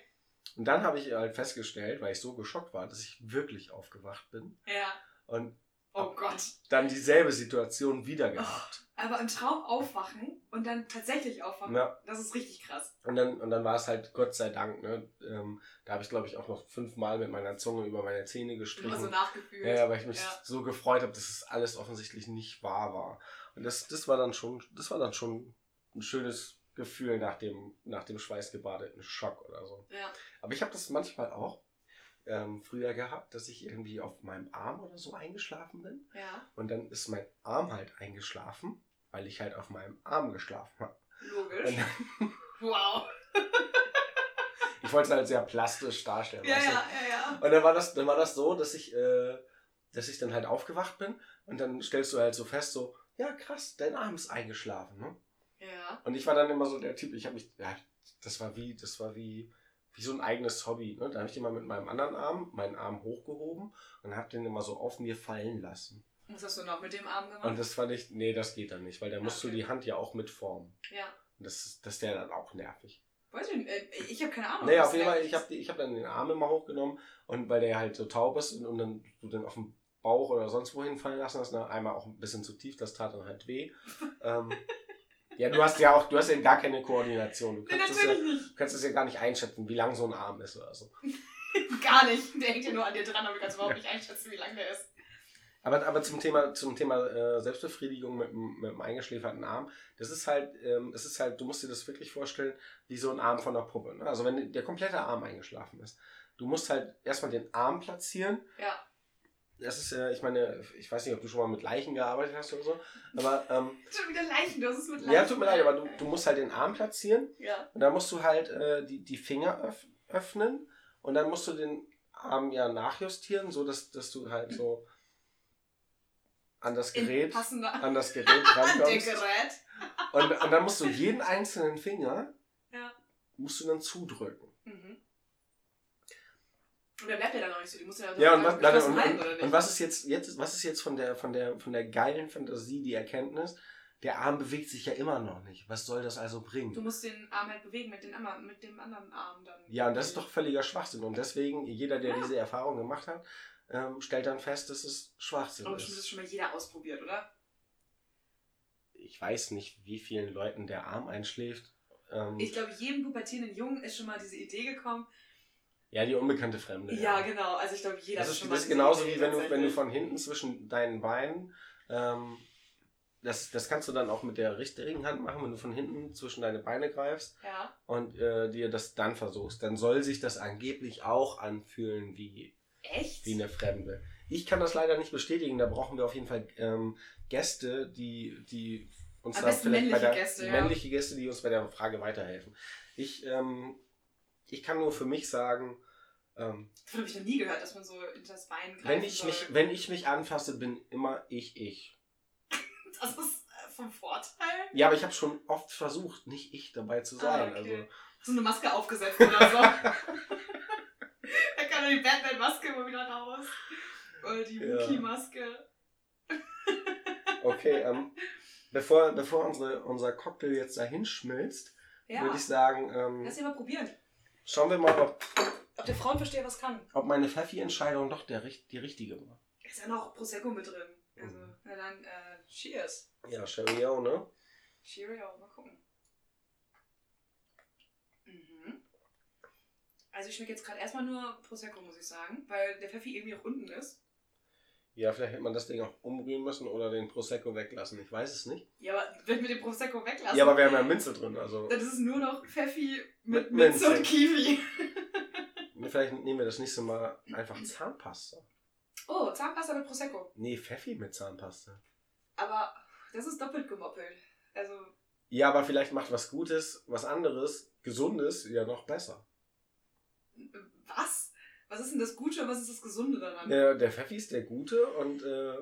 S2: Und dann habe ich halt festgestellt, weil ich so geschockt war, dass ich wirklich aufgewacht bin
S1: Ja.
S2: und
S1: Oh Gott.
S2: dann dieselbe Situation wieder gehabt.
S1: Aber im Traum aufwachen und dann tatsächlich aufwachen,
S2: Ja.
S1: das ist richtig krass.
S2: Und dann, und dann war es halt Gott sei Dank, ne? Ähm, da habe ich, glaube ich, auch noch fünfmal mit meiner Zunge über meine Zähne
S1: Immer
S2: gestrichen.
S1: so nachgefühlt.
S2: ja, ja, weil ich mich
S1: Ja.
S2: so gefreut habe, dass es alles offensichtlich nicht wahr war. Und das, das war dann schon, das war dann schon ein schönes Gefühl nach dem, nach dem schweißgebadeten Schock oder so.
S1: Ja.
S2: Aber ich habe das manchmal auch ähm, früher gehabt, dass ich irgendwie auf meinem Arm oder so eingeschlafen bin.
S1: Ja.
S2: Und dann ist mein Arm halt eingeschlafen, weil ich halt auf meinem Arm geschlafen habe.
S1: Logisch. Wow.
S2: ich wollte es halt sehr plastisch darstellen.
S1: Ja, ja, ja, ja.
S2: Und dann war das, dann war das so, dass ich, äh, dass ich dann halt aufgewacht bin und dann stellst du halt so fest, so, ja krass, dein Arm ist eingeschlafen, ne?
S1: Ja.
S2: Und ich war dann immer so der Typ, ich habe mich, ja, das war wie, das war wie, wie so ein eigenes Hobby, ne? Da habe ich immer mit meinem anderen Arm, meinen Arm hochgehoben und habe den immer so auf mir fallen lassen.
S1: Was hast du noch mit dem Arm gemacht?
S2: Und das fand ich, nee, das geht dann nicht, weil da musst
S1: Okay.
S2: du die Hand ja auch mitformen.
S1: ja.
S2: Und das, das wäre dann auch nervig.
S1: Weiß ich nicht. äh, Ich habe keine Ahnung.
S2: Naja, auf jeden Fall, ich habe hab dann den Arm immer hochgenommen und weil der halt so taub ist und, und dann du den auf den Bauch oder sonst wohin fallen lassen hast, ne, einmal auch ein bisschen zu tief, das tat dann halt weh. ähm, ja, du hast ja auch, du hast ja gar keine Koordination. Du.
S1: Nee,
S2: kannst, es ja,
S1: natürlich nicht.
S2: du kannst es ja gar nicht einschätzen, wie lang so ein Arm ist oder so.
S1: Gar nicht. Der hängt ja nur an dir dran, aber du kannst überhaupt nicht einschätzen, wie lang der ist.
S2: Aber, aber zum Thema, zum Thema äh, Selbstbefriedigung mit, dem- mit dem eingeschläferten Arm, das ist halt, ähm, das ist halt, du musst dir das wirklich vorstellen, wie so ein Arm von der Puppe. Ne? Also wenn der komplette Arm eingeschlafen ist, du musst halt erstmal den Arm platzieren.
S1: Ja.
S2: Das ist, äh, ich meine, ich weiß nicht, ob du schon mal mit Leichen gearbeitet hast oder so, aber ähm,
S1: Schon wieder Leichen, hast es mit Leichen.
S2: ja, tut mir leid, aber du, du musst halt den Arm platzieren
S1: Ja.
S2: und dann musst du halt äh, die, die Finger öff öffnen und dann musst du den Arm ja nachjustieren, so dass, dass du halt so an das Gerät,
S1: passender.
S2: an das Gerät rankommst.
S1: Gerät.
S2: Und, und dann musst du jeden einzelnen Finger
S1: Ja.
S2: musst du dann zudrücken.
S1: Und der bleibt ja dann auch nicht so. Die muss ja,
S2: Ja, und was,
S1: dann
S2: und,
S1: halten, oder
S2: und,
S1: nicht?
S2: und was ist jetzt, jetzt, was ist jetzt von der, von der, von der geilen Fantasie die Erkenntnis? Der Arm bewegt sich ja immer noch nicht. Was soll das also
S1: Du
S2: bringen?
S1: musst den Arm halt bewegen mit, den, mit dem anderen Arm dann.
S2: Ja, und das ist doch völliger Schwachsinn. Und deswegen, jeder, der
S1: Ja.
S2: diese Erfahrung gemacht hat, ähm, stellt dann fest, dass es Schwachsinn
S1: bestimmt
S2: ist.
S1: ist schon mal jeder ausprobiert, oder?
S2: Ich weiß nicht, wie vielen Leuten der Arm einschläft. Ähm,
S1: Ich glaube, jedem pubertierenden Jungen ist schon mal diese Idee gekommen.
S2: Ja, die unbekannte Fremde.
S1: Ja, genau. Also ich glaube, jeder
S2: Das ist,
S1: schon
S2: das ist genauso wie wenn du, wenn du von hinten zwischen deinen Beinen, ähm, das, das kannst du dann auch mit der richtigen Hand machen, wenn du von hinten zwischen deine Beine greifst
S1: Ja.
S2: und äh, dir das dann versuchst. Dann soll sich das angeblich auch anfühlen wie,
S1: Echt?
S2: wie eine Fremde. Ich kann das leider nicht bestätigen, da brauchen wir auf jeden Fall ähm, Gäste, die, die uns
S1: Am
S2: da vielleicht bei
S1: männliche
S2: der
S1: Gäste, ja.
S2: männliche Gäste, die uns bei der Frage weiterhelfen. Ich, ähm, ich kann nur für mich sagen, ähm,
S1: Das habe ich noch nie gehört, dass man so hinter das Bein greifen
S2: wenn ich, mich, wenn ich mich anfasse, bin immer ich ich.
S1: Das ist äh, vom Vorteil.
S2: Ja, aber ich habe schon oft versucht, nicht ich dabei zu sein.
S1: Ah, okay.
S2: Also
S1: Hast du eine Maske aufgesetzt oder so? da kam dann die Batman-Maske immer wieder raus. Oder die. Wookie-Maske.
S2: okay, ähm, bevor, bevor unsere, unser Cocktail jetzt dahin schmilzt,
S1: Ja.
S2: würde ich sagen, ähm,
S1: Lass ihn mal probieren.
S2: Schauen wir mal, ob,
S1: Ob der Frauenversteher was kann.
S2: ob meine Pfeffi-Entscheidung doch der, richt- die richtige war.
S1: Ist ja noch Prosecco mit drin. Also, na dann, äh, cheers.
S2: Ja, Cheerio, ne?
S1: Cheerio, mal gucken. Mhm. Also ich schmecke jetzt gerade erstmal nur Prosecco, muss ich sagen, weil der Pfeffi irgendwie auch unten ist.
S2: Ja, vielleicht hätte man das Ding auch umrühren müssen oder den Prosecco weglassen. Ich weiß es nicht.
S1: Ja, aber wenn wir den Prosecco weglassen,
S2: Ja, aber wir haben ja Minze drin, also
S1: dann ist es nur noch Pfeffi
S2: Mit
S1: mit Minze
S2: Minze.
S1: und Kiwi.
S2: vielleicht nehmen wir das nächste Mal einfach Zahnpasta.
S1: Oh, Zahnpasta mit Prosecco.
S2: Nee, Pfeffi mit Zahnpasta.
S1: Aber das ist doppelt gemoppelt. Also,
S2: Ja, aber vielleicht macht was Gutes, was anderes, Gesundes ja noch besser.
S1: was? Was ist denn das Gute und was ist das Gesunde daran?
S2: Der, der Pfeffi ist der Gute und äh,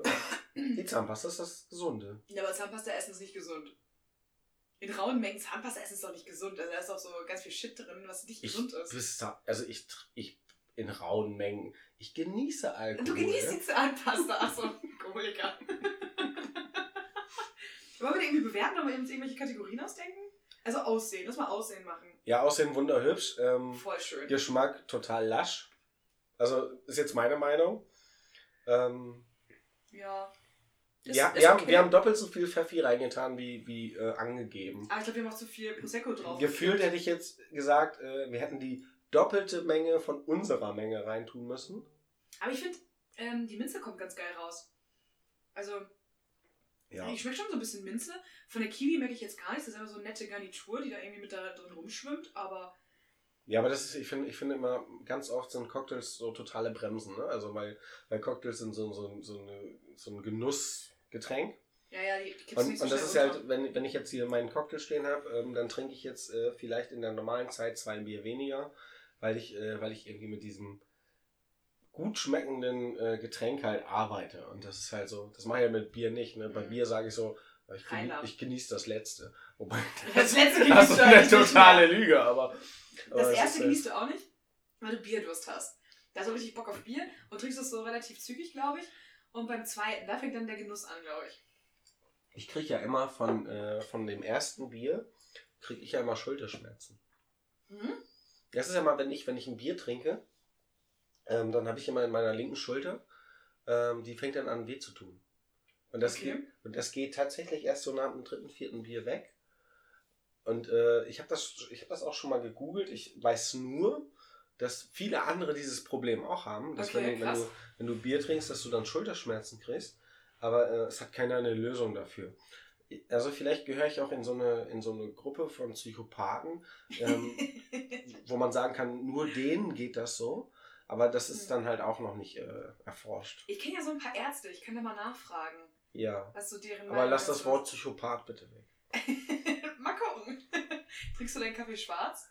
S2: die Zahnpasta ist das Gesunde.
S1: Ja, aber Zahnpasta essen ist nicht gesund. In rauen Mengen Zahnpasta essen ist doch nicht gesund. Also da ist auch so ganz viel Shit drin, was nicht
S2: Ich,
S1: gesund ist.
S2: bis also ich, ich in rauen Mengen. Ich genieße Alkohol.
S1: Du genießt
S2: ja.
S1: die Zahnpasta. Achso, Alkoholiker. Wollen wir den irgendwie bewerten? Wollen wir uns irgendwelche Kategorien ausdenken? Also Aussehen. Lass mal Aussehen machen.
S2: Ja, aussehen wunderhübsch. Ähm,
S1: Voll schön.
S2: Geschmack total lasch. Also ist jetzt meine Meinung. Ähm,
S1: Ja. Ist-
S2: ja,
S1: ist
S2: wir, haben,
S1: okay.
S2: wir haben doppelt so viel Pfeffi reingetan, wie, wie äh, angegeben.
S1: Aber ich glaube, wir haben auch zu viel Prosecco drauf.
S2: Gefühlt hätte ich jetzt gesagt, äh, wir hätten die doppelte Menge von unserer Menge reintun müssen.
S1: Aber ich finde, ähm, die Minze kommt ganz geil raus. Also,
S2: Ja.
S1: ich schmecke schon so ein bisschen Minze. Von der Kiwi merke ich jetzt gar nichts. Das ist einfach so eine nette Garnitur, die da irgendwie mit da drin rumschwimmt. Aber
S2: Ja, aber das ist, ich finde, ich finde immer, ganz oft sind Cocktails so totale Bremsen, ne? Also weil, weil Cocktails sind so, so, so, eine, so ein Genussgetränk.
S1: ja, ja, die du
S2: Und,
S1: nicht so
S2: und das ist halt,
S1: runter.
S2: wenn, wenn ich jetzt hier meinen Cocktail stehen habe, ähm, dann trinke ich jetzt äh, vielleicht in der normalen Zeit zwei Bier weniger, weil ich, äh, weil ich irgendwie mit diesem gut schmeckenden äh, Getränk halt arbeite. Und das ist halt so, das mache ich ja mit Bier nicht. Ne? Bei
S1: Mhm.
S2: Bier sage ich so, ich, geni ich genieße das Letzte. Wobei
S1: Das letzte
S2: das
S1: genießt
S2: ist
S1: du
S2: eine
S1: eigentlich nicht
S2: totale. Lüge, aber. aber
S1: Das erste
S2: ist,
S1: genießt du auch nicht, weil du Bierdurst hast. Da hast du richtig Bock auf Bier und trinkst es so relativ zügig, glaube ich. Und beim zweiten, da fängt dann der Genuss an, glaube ich.
S2: Ich kriege ja immer von, äh, von dem ersten Bier, kriege ich ja immer Schulterschmerzen.
S1: Mhm.
S2: Das ist ja mal, wenn ich, wenn ich ein Bier trinke, ähm, dann habe ich immer in meiner linken Schulter, ähm, die fängt dann an weh zu tun. Und das,
S1: Okay.
S2: geht, und das geht tatsächlich erst so nach dem dritten, vierten Bier weg. Und äh, ich habe das, ich hab das auch schon mal gegoogelt. Ich weiß nur, dass viele andere dieses Problem auch haben. Dass
S1: Okay,
S2: wenn, du, wenn, du, wenn du Bier trinkst, dass du dann Schulterschmerzen kriegst. Aber äh, es hat keiner eine Lösung dafür. Also vielleicht gehöre ich auch in so eine, in so eine Gruppe von Psychopathen, ähm, wo man sagen kann, nur denen geht das so. Aber das ist
S1: Hm.
S2: dann halt auch noch nicht äh, erforscht.
S1: Ich kenne ja so ein paar Ärzte, ich kann da mal nachfragen,
S2: Ja.
S1: was so deren
S2: Aber lass das Wort Psychopath bitte weg.
S1: mal gucken. Trinkst du deinen Kaffee schwarz?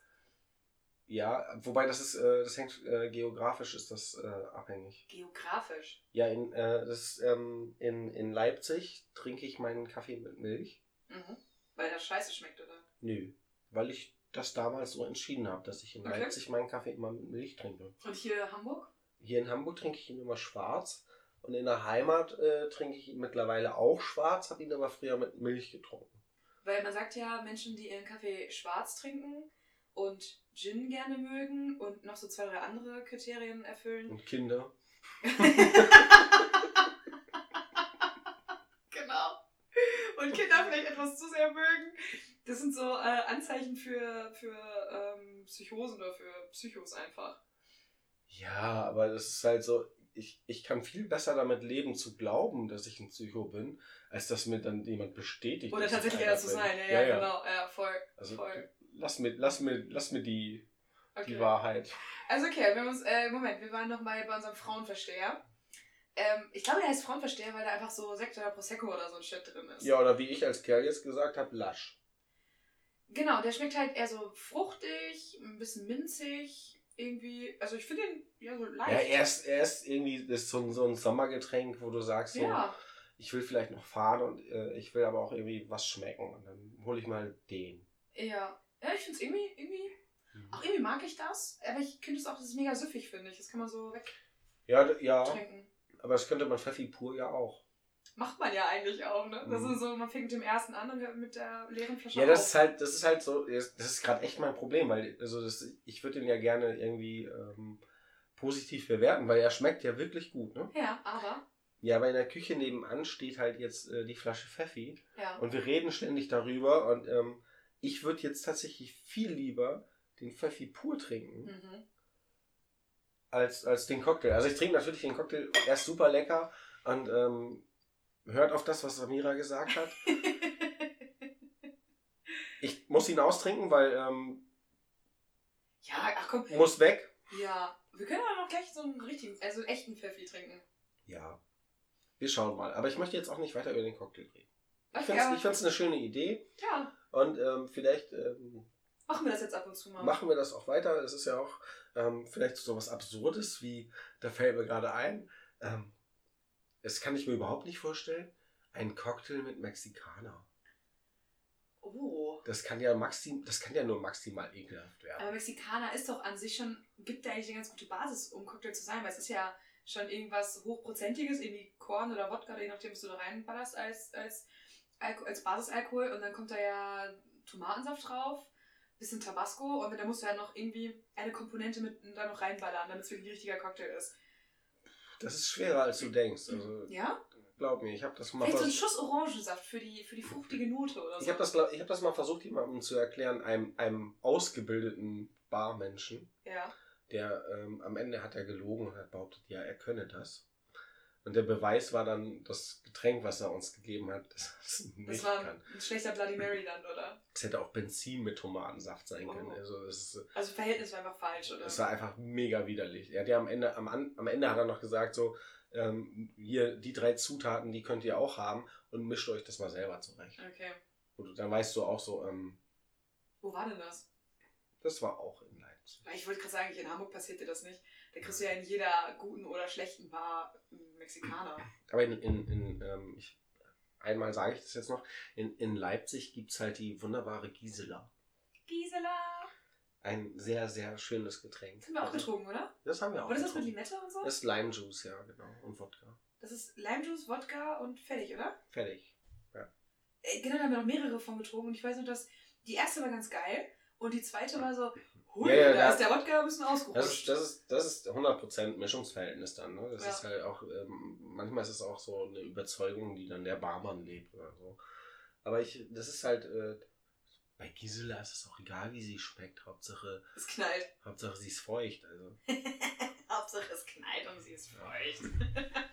S2: Ja, wobei das ist, äh, das hängt äh, geografisch ist das äh, abhängig.
S1: Geografisch.
S2: Ja, in, das, ähm, in, in Leipzig trinke ich meinen Kaffee mit Milch.
S1: Mhm. Weil das scheiße schmeckt, oder?
S2: Nö, weil ich das damals so entschieden habe, dass ich in
S1: Okay.
S2: Leipzig meinen Kaffee immer mit Milch trinke.
S1: Und hier Hamburg?
S2: Hier in Hamburg trinke ich ihn immer schwarz und in der Heimat äh, trinke ich ihn mittlerweile auch schwarz, habe ihn aber früher mit Milch getrunken.
S1: Weil man sagt ja, Menschen, die ihren Kaffee schwarz trinken und Gin gerne mögen und noch so zwei, drei andere Kriterien erfüllen.
S2: Und Kinder.
S1: genau. Und Kinder vielleicht etwas zu sehr mögen. Das sind so äh, Anzeichen für, für ähm, Psychosen oder für Psychos einfach.
S2: Ja, aber das ist halt so, ich, ich kann viel besser damit leben, zu glauben, dass ich ein Psycho bin, als dass mir dann jemand bestätigt.
S1: Oder tatsächlich
S2: einer
S1: eher zu sein. Ja, ja, genau. Ja, voll.
S2: Also
S1: voll.
S2: lass mir, lass mir, lass mir die,
S1: Okay.
S2: die Wahrheit.
S1: Also okay, wir haben uns, äh, Moment, wir waren noch mal bei unserem Frauenversteher. Ähm, ich glaube, der heißt Frauenversteher, weil da einfach so Sekt oder Prosecco oder so ein Shit drin ist.
S2: Ja, oder wie ich als Kerl jetzt gesagt habe, lasch.
S1: Genau, der schmeckt halt eher so fruchtig, ein bisschen minzig, irgendwie. Also ich finde den ja so leicht.
S2: Ja, er ist, er ist irgendwie ist so, ein, so ein Sommergetränk, wo du sagst, so,
S1: Ja,
S2: ich will vielleicht noch fahren und äh, ich will aber auch irgendwie was schmecken. Und dann hole ich mal den.
S1: ja. Ja, ich finde es irgendwie, irgendwie, auch irgendwie mag ich das, aber ich finde es auch, das ist mega süffig, finde ich. Das kann man so
S2: Ja, d- ja,
S1: wegtrinken.
S2: aber das könnte man Pfeffi pur ja auch.
S1: Macht man ja eigentlich auch, ne? Das
S2: Mhm.
S1: ist so, man fängt mit dem ersten an und hört mit der leeren Flasche
S2: Ja, das
S1: auf.
S2: ist halt, das ist halt so, das das ist gerade echt mein Problem, weil also das, ich würde den ja gerne irgendwie ähm, positiv bewerten, weil er schmeckt ja wirklich gut, ne?
S1: Ja, aber,
S2: Ja, aber in der Küche nebenan steht halt jetzt äh, die Flasche Pfeffi
S1: ja.
S2: und wir reden ständig darüber und ähm, ich würde jetzt tatsächlich viel lieber den Pfeffi pur trinken,
S1: Mhm.
S2: als, als den Cocktail. Also ich trinke natürlich den Cocktail, er ist super lecker und ähm, hört auf das, was Samira gesagt hat. Ich muss ihn austrinken, weil ähm,
S1: ja, ach komm.
S2: muss weg.
S1: Ja, wir können aber noch gleich so einen richtigen, also einen echten Pfeffi trinken.
S2: Ja, wir schauen mal. Aber ich möchte jetzt auch nicht weiter über den Cocktail reden. Ich
S1: Okay,
S2: finde es ich eine schöne Idee
S1: Ja,
S2: und ähm, vielleicht ähm,
S1: machen wir das jetzt ab und zu mal.
S2: machen wir das auch weiter. Es ist ja auch ähm, vielleicht so was Absurdes, wie, da fällt mir gerade ein, ähm, das kann ich mir überhaupt nicht vorstellen, ein Cocktail mit Mexikaner.
S1: Oh.
S2: Das kann ja maxim, das kann ja nur maximal ekelhaft werden.
S1: Aber Mexikaner ist doch an sich schon, gibt ja eigentlich eine ganz gute Basis, um Cocktail zu sein, weil es ist ja schon irgendwas Hochprozentiges, irgendwie Korn oder Wodka, je nachdem, was du da reinballerst als, als, als Basisalkohol. Und dann kommt da ja Tomatensaft drauf, bisschen Tabasco und da musst du ja noch irgendwie eine Komponente mit da noch reinballern, damit es wirklich ein richtiger Cocktail ist.
S2: Das ist schwerer, als du denkst. Also
S1: Ja?
S2: glaub mir, ich habe das mal
S1: Vielleicht so ein. Schuss Orangensaft für die, für die fruchtige Note oder so.
S2: Ich habe das, ich hab das mal versucht, jemandem zu erklären, einem, einem ausgebildeten Barmenschen.
S1: Ja.
S2: der ähm, am Ende hat er gelogen und hat behauptet, ja, er könne das. Und der Beweis war dann das Getränk, was er uns gegeben hat, es
S1: Das
S2: nicht
S1: war
S2: kann.
S1: ein schlechter Bloody Mary dann, oder?
S2: Es hätte auch Benzin mit Tomatensaft sein können.
S1: Oh.
S2: Also das, ist,
S1: Also Verhältnis war einfach falsch, oder?
S2: das war einfach mega widerlich. Er hat ja am Ende, am, am Ende hat er noch gesagt, so, ähm, hier, die drei Zutaten, die könnt ihr auch haben und mischt euch das mal selber zurecht.
S1: Okay.
S2: Und dann weißt du auch so, ähm,
S1: Wo war denn das?
S2: das war auch in Leipzig.
S1: Ich wollte gerade sagen, in Hamburg passiert dir das nicht. Da kriegst du ja in jeder guten oder schlechten Bar Mexikaner.
S2: Aber in, in, in ähm, ich, einmal sage ich das jetzt noch, in, in Leipzig gibt es halt die wunderbare Gisela.
S1: Gisela!
S2: Ein sehr, sehr schönes Getränk.
S1: Das haben wir auch getrunken, oder?
S2: Das haben wir auch
S1: Oder ist das mit. Limette und so?
S2: Das ist Lime Juice, ja, genau. Und Wodka.
S1: Das ist Limejuice, Wodka und fertig, oder?
S2: Fertig.
S1: Äh, Genau, da haben wir noch mehrere von getrunken und ich weiß noch, dass die erste war ganz geil und die zweite war so, hui,
S2: Ja, ja,
S1: da ist der Wodka ein bisschen
S2: Das
S1: ausgerutscht.
S2: ist, das ist, das ist 100% Mischungsverhältnis dann. Ne? Das
S1: Ja.
S2: ist halt auch, ähm, manchmal ist es auch so eine Überzeugung, die dann der Barmann lebt oder so. Aber ich, das ist halt, äh, bei Gisela ist es auch egal, wie sie schmeckt. Hauptsache,
S1: es knallt.
S2: Hauptsache sie ist feucht. Also.
S1: Hauptsache es knallt und sie ist feucht.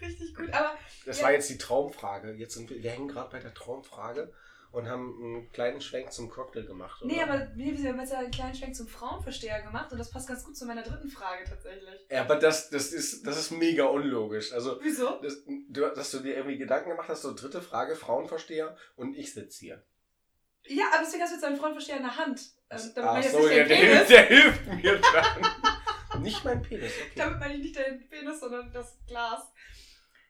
S1: Richtig gut, aber
S2: Das
S1: Ja.
S2: war jetzt die Traumfrage. Jetzt sind wir, wir hängen gerade bei der Traumfrage und haben einen kleinen Schwenk zum Cocktail gemacht.
S1: nee,
S2: oder?
S1: aber wir haben jetzt ja einen kleinen Schwenk zum Frauenversteher gemacht und das passt ganz gut zu meiner dritten Frage tatsächlich.
S2: Ja, aber das, das, ist, das ist mega unlogisch. Also,
S1: Wieso?
S2: das, du, dass du dir irgendwie Gedanken gemacht hast, so dritte Frage, Frauenversteher und ich sitze hier.
S1: Ja, aber deswegen hast du jetzt einen Frauenversteher in der Hand. Ähm, damit
S2: Ach so, ja, der, hilft, der hilft mir dann. Nicht mein Penis, okay.
S1: damit meine ich nicht deinen Penis, sondern das Glas.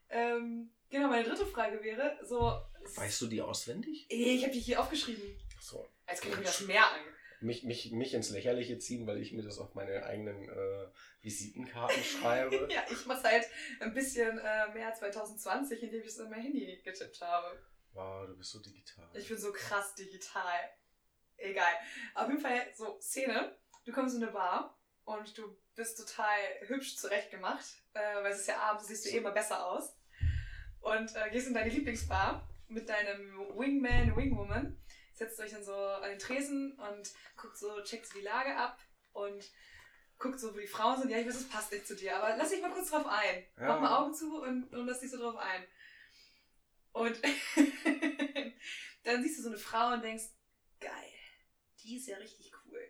S1: Ähm, genau, meine dritte Frage wäre so.
S2: Weißt du die auswendig?
S1: Ich habe die hier aufgeschrieben.
S2: So.
S1: Als könnte ich mir das merken.
S2: Mich, mich, mich ins Lächerliche ziehen, weil ich mir das auf meine eigenen äh, Visitenkarten schreibe.
S1: Ja, ich mach's halt ein bisschen äh, mehr 2020, indem ich es in mein Handy getippt habe.
S2: Wow, du bist so digital.
S1: Ich bin so krass digital. Egal. Auf jeden Fall so Szene. Du kommst in eine Bar und du bist total hübsch zurechtgemacht, äh, weil es ist ja abends, siehst du eh immer besser aus. Und äh, gehst in deine Lieblingsbar mit deinem Wingman, Wingwoman, setzt euch dann so an den Tresen und guckt so, checkt so die Lage ab und guckt so, wo die Frauen sind. Ja, ich weiß, es passt nicht zu dir, aber lass dich mal kurz drauf ein.
S2: Ja.
S1: Mach mal Augen zu und, und lass dich so drauf ein. Und dann siehst du so eine Frau und denkst, geil, die ist ja richtig cool.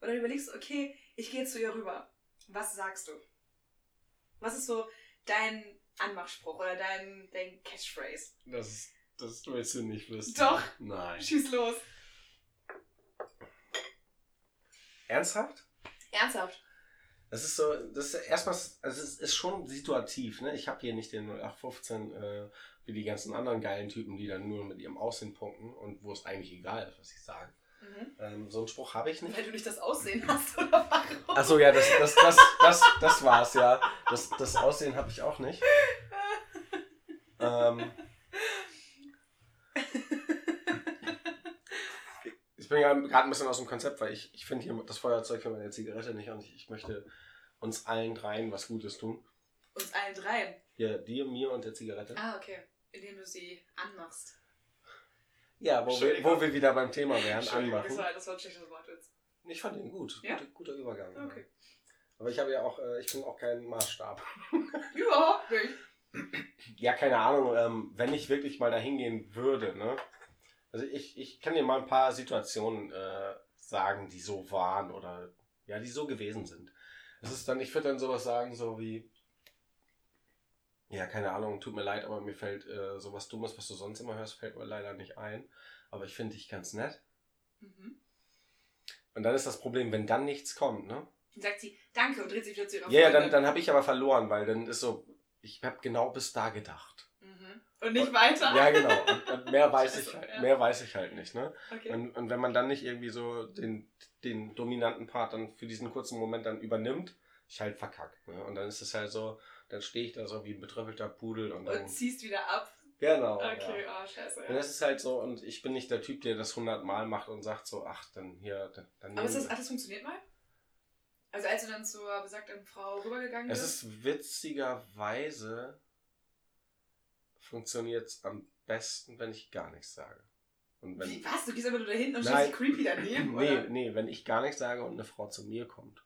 S1: Und dann überlegst du, okay, ich gehe jetzt zu ihr rüber. Was sagst du? Was ist so dein Anmachspruch oder dein, dein Catchphrase?
S2: Das, ist- das willst du nicht wissen.
S1: Doch.
S2: Nein.
S1: Schieß los.
S2: Ernsthaft?
S1: Ernsthaft.
S2: Das ist so, das ist erstmal, also es ist schon situativ, ne? Ich habe hier nicht den 0815 äh, wie die ganzen anderen geilen Typen, die dann nur mit ihrem Aussehen punkten und wo es eigentlich egal ist, was sie sagen.
S1: Mhm.
S2: Ähm, so einen Spruch habe ich nicht.
S1: Weil du nicht das Aussehen hast, oder warum?
S2: Achso, ja, das, das, das, das, das war's, ja. Das, das Aussehen habe ich auch nicht. Ähm, bin ja gerade ein bisschen aus dem Konzept, weil ich, ich finde hier das Feuerzeug für meine Zigarette nicht und ich, ich möchte uns allen dreien was Gutes tun.
S1: Uns allen dreien.
S2: Hier, dir, mir und der Zigarette.
S1: Ah, okay. Indem du sie anmachst.
S2: Ja, wo wir, wo wir wieder beim Thema wären,
S1: Das
S2: anmachen.
S1: war, das war ein schlechtes Wortwitz.
S2: Ich fand ihn gut.
S1: Ja?
S2: Guter, guter Übergang. ja.
S1: Okay.
S2: Aber ich habe ja auch, äh, ich bin auch kein Maßstab.
S1: Überhaupt nicht.
S2: Ja, keine Ahnung, ähm, wenn ich wirklich mal dahin gehen würde, ne? Also ich, ich kann dir mal ein paar Situationen äh, sagen, die so waren oder ja, die so gewesen sind. Es ist dann, ich würde dann sowas sagen, so wie, ja, keine Ahnung, tut mir leid, aber mir fällt äh, sowas Dummes, was du sonst immer hörst, fällt mir leider nicht ein. Aber ich finde dich ganz nett.
S1: Mhm.
S2: Und dann ist das Problem, wenn dann nichts kommt, ne?
S1: Dann sagt sie Danke und dreht sich wieder zu ihrer
S2: Ja, ja, dann,
S1: Freundin.
S2: dann habe ich aber verloren, weil dann ist so, ich habe genau bis da gedacht.
S1: Und nicht weiter.
S2: Ja, genau. Und, und mehr weiß ich halt,
S1: ja.
S2: mehr weiß ich halt nicht, ne?
S1: Okay.
S2: Und, und wenn man dann nicht irgendwie so den, den dominanten Part dann für diesen kurzen Moment dann übernimmt, ich halt verkackt, ne? Und dann ist es halt so, dann stehe ich da so wie ein betröpfelter Pudel und dann.
S1: Und ziehst wieder ab.
S2: Genau.
S1: Okay,
S2: Ja.
S1: oh, scheiße.
S2: Und das ist halt so, und ich bin nicht der Typ, der das hundertmal macht und sagt so, ach, dann hier, dann. dann
S1: Aber ist das, hat das funktioniert mal? Also als du dann zur besagten Frau rübergegangen
S2: Es
S1: bist?
S2: ist witzigerweise funktioniert es am besten, wenn ich gar nichts sage. Und wenn,
S1: Wie, was? Du gehst einfach nur dahin und
S2: Nein.
S1: stehst creepy daneben,
S2: nee,
S1: oder?
S2: nee, wenn ich gar nichts sage und eine Frau zu mir kommt.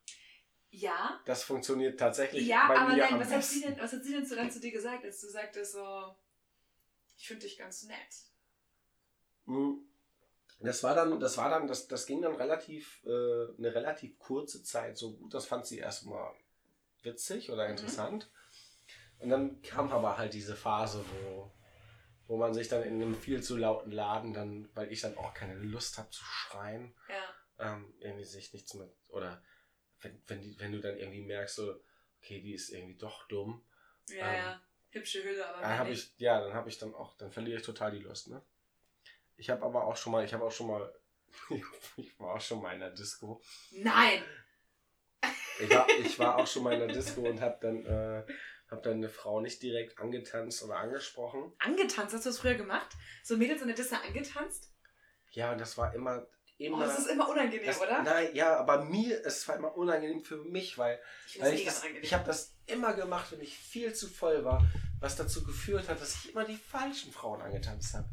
S1: Ja.
S2: Das funktioniert tatsächlich
S1: Ja,
S2: bei
S1: aber
S2: mir
S1: nein,
S2: am
S1: was hat, sie denn, was hat sie denn so dann zu dir gesagt, als du sagtest so, ich finde dich ganz nett?
S2: Hm. Das war dann, das war dann, das, das ging dann relativ, äh, eine relativ kurze Zeit so gut. Das fand sie erstmal witzig oder
S1: Mhm.
S2: Und dann kam aber halt diese Phase, wo, wo man sich dann in einem viel zu lauten Laden dann, weil ich dann auch keine Lust habe zu schreien,
S1: Ja.
S2: ähm, irgendwie sich nichts mit, oder wenn, wenn, die, wenn du dann irgendwie merkst, so, okay, die ist irgendwie doch dumm,
S1: Ja,
S2: Ähm,
S1: ja. Hübsche Hülle, aber
S2: dann
S1: nicht.
S2: ich, ja, dann habe ich dann auch, dann verliere ich total die Lust, ne? Ich habe aber auch schon mal, ich habe auch schon mal, ich war auch schon mal in der Disco.
S1: Nein!
S2: Ich war, ich war auch schon mal in der Disco und habe dann, äh, habe deine Frau nicht direkt angetanzt oder angesprochen.
S1: Angetanzt? Hast du das früher gemacht? So Mädels in der Disse angetanzt?
S2: Ja, und das war immer. immer
S1: Oh, das ist immer unangenehm,
S2: das,
S1: oder?
S2: Nein, ja, aber mir, es war immer unangenehm für mich, weil,
S1: Ich
S2: weil
S1: das
S2: ich, das, ich habe das immer gemacht, wenn ich viel zu voll war, was dazu geführt hat, dass ich immer die falschen Frauen angetanzt habe.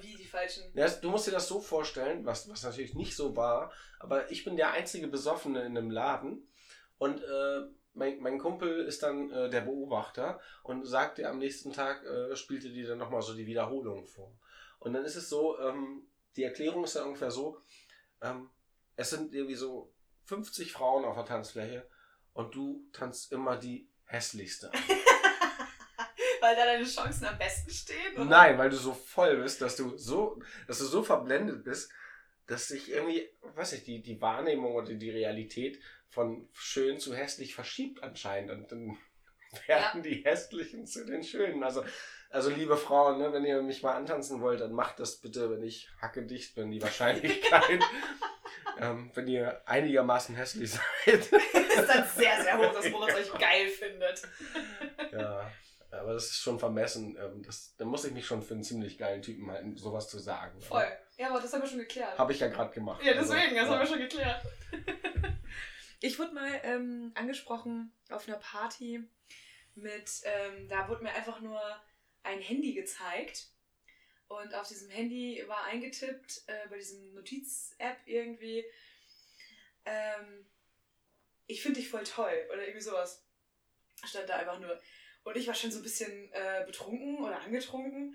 S1: Wie die falschen.
S2: Ja, du musst dir das so vorstellen, was, was natürlich nicht so war, aber ich bin der einzige Besoffene in einem Laden und äh, mein, mein Kumpel ist dann äh, der Beobachter und sagt dir am nächsten Tag, äh, spielte dir dann nochmal so die Wiederholung vor. Und dann ist es so, ähm, die Erklärung ist dann ungefähr so, ähm, es sind irgendwie so 50 Frauen auf der Tanzfläche und du tanzt immer die hässlichste.
S1: Weil da deine Chancen am besten stehen? Oder?
S2: Nein, weil du so voll bist, dass du so, dass du so verblendet bist, dass sich irgendwie, weiß ich, die, die Wahrnehmung oder die Realität von schön zu hässlich verschiebt anscheinend. Und dann werden die hässlichen zu den schönen. Also, also liebe Frauen, ne, wenn ihr mich mal antanzen wollt, dann macht das bitte, wenn ich hacke dicht bin, die Wahrscheinlichkeit. ähm, wenn ihr einigermaßen hässlich seid.
S1: ist dann sehr, sehr hoch, dass Moritz euch geil findet.
S2: ja. Aber das ist schon vermessen. Ähm, das, da muss ich mich schon für einen ziemlich geilen Typen halten, sowas zu sagen.
S1: Voll. Ja, aber das haben wir schon geklärt.
S2: Habe ich ja gerade gemacht.
S1: Ja, deswegen, das
S2: Also,
S1: haben wir schon geklärt. Ich wurde mal ähm, angesprochen auf einer Party mit, ähm, da wurde mir einfach nur ein Handy gezeigt. Und auf diesem Handy war eingetippt, äh, bei diesem Notiz-App irgendwie, ähm, ich finde dich voll toll oder irgendwie sowas. Stand da einfach nur. Und ich war schon so ein bisschen äh, betrunken oder angetrunken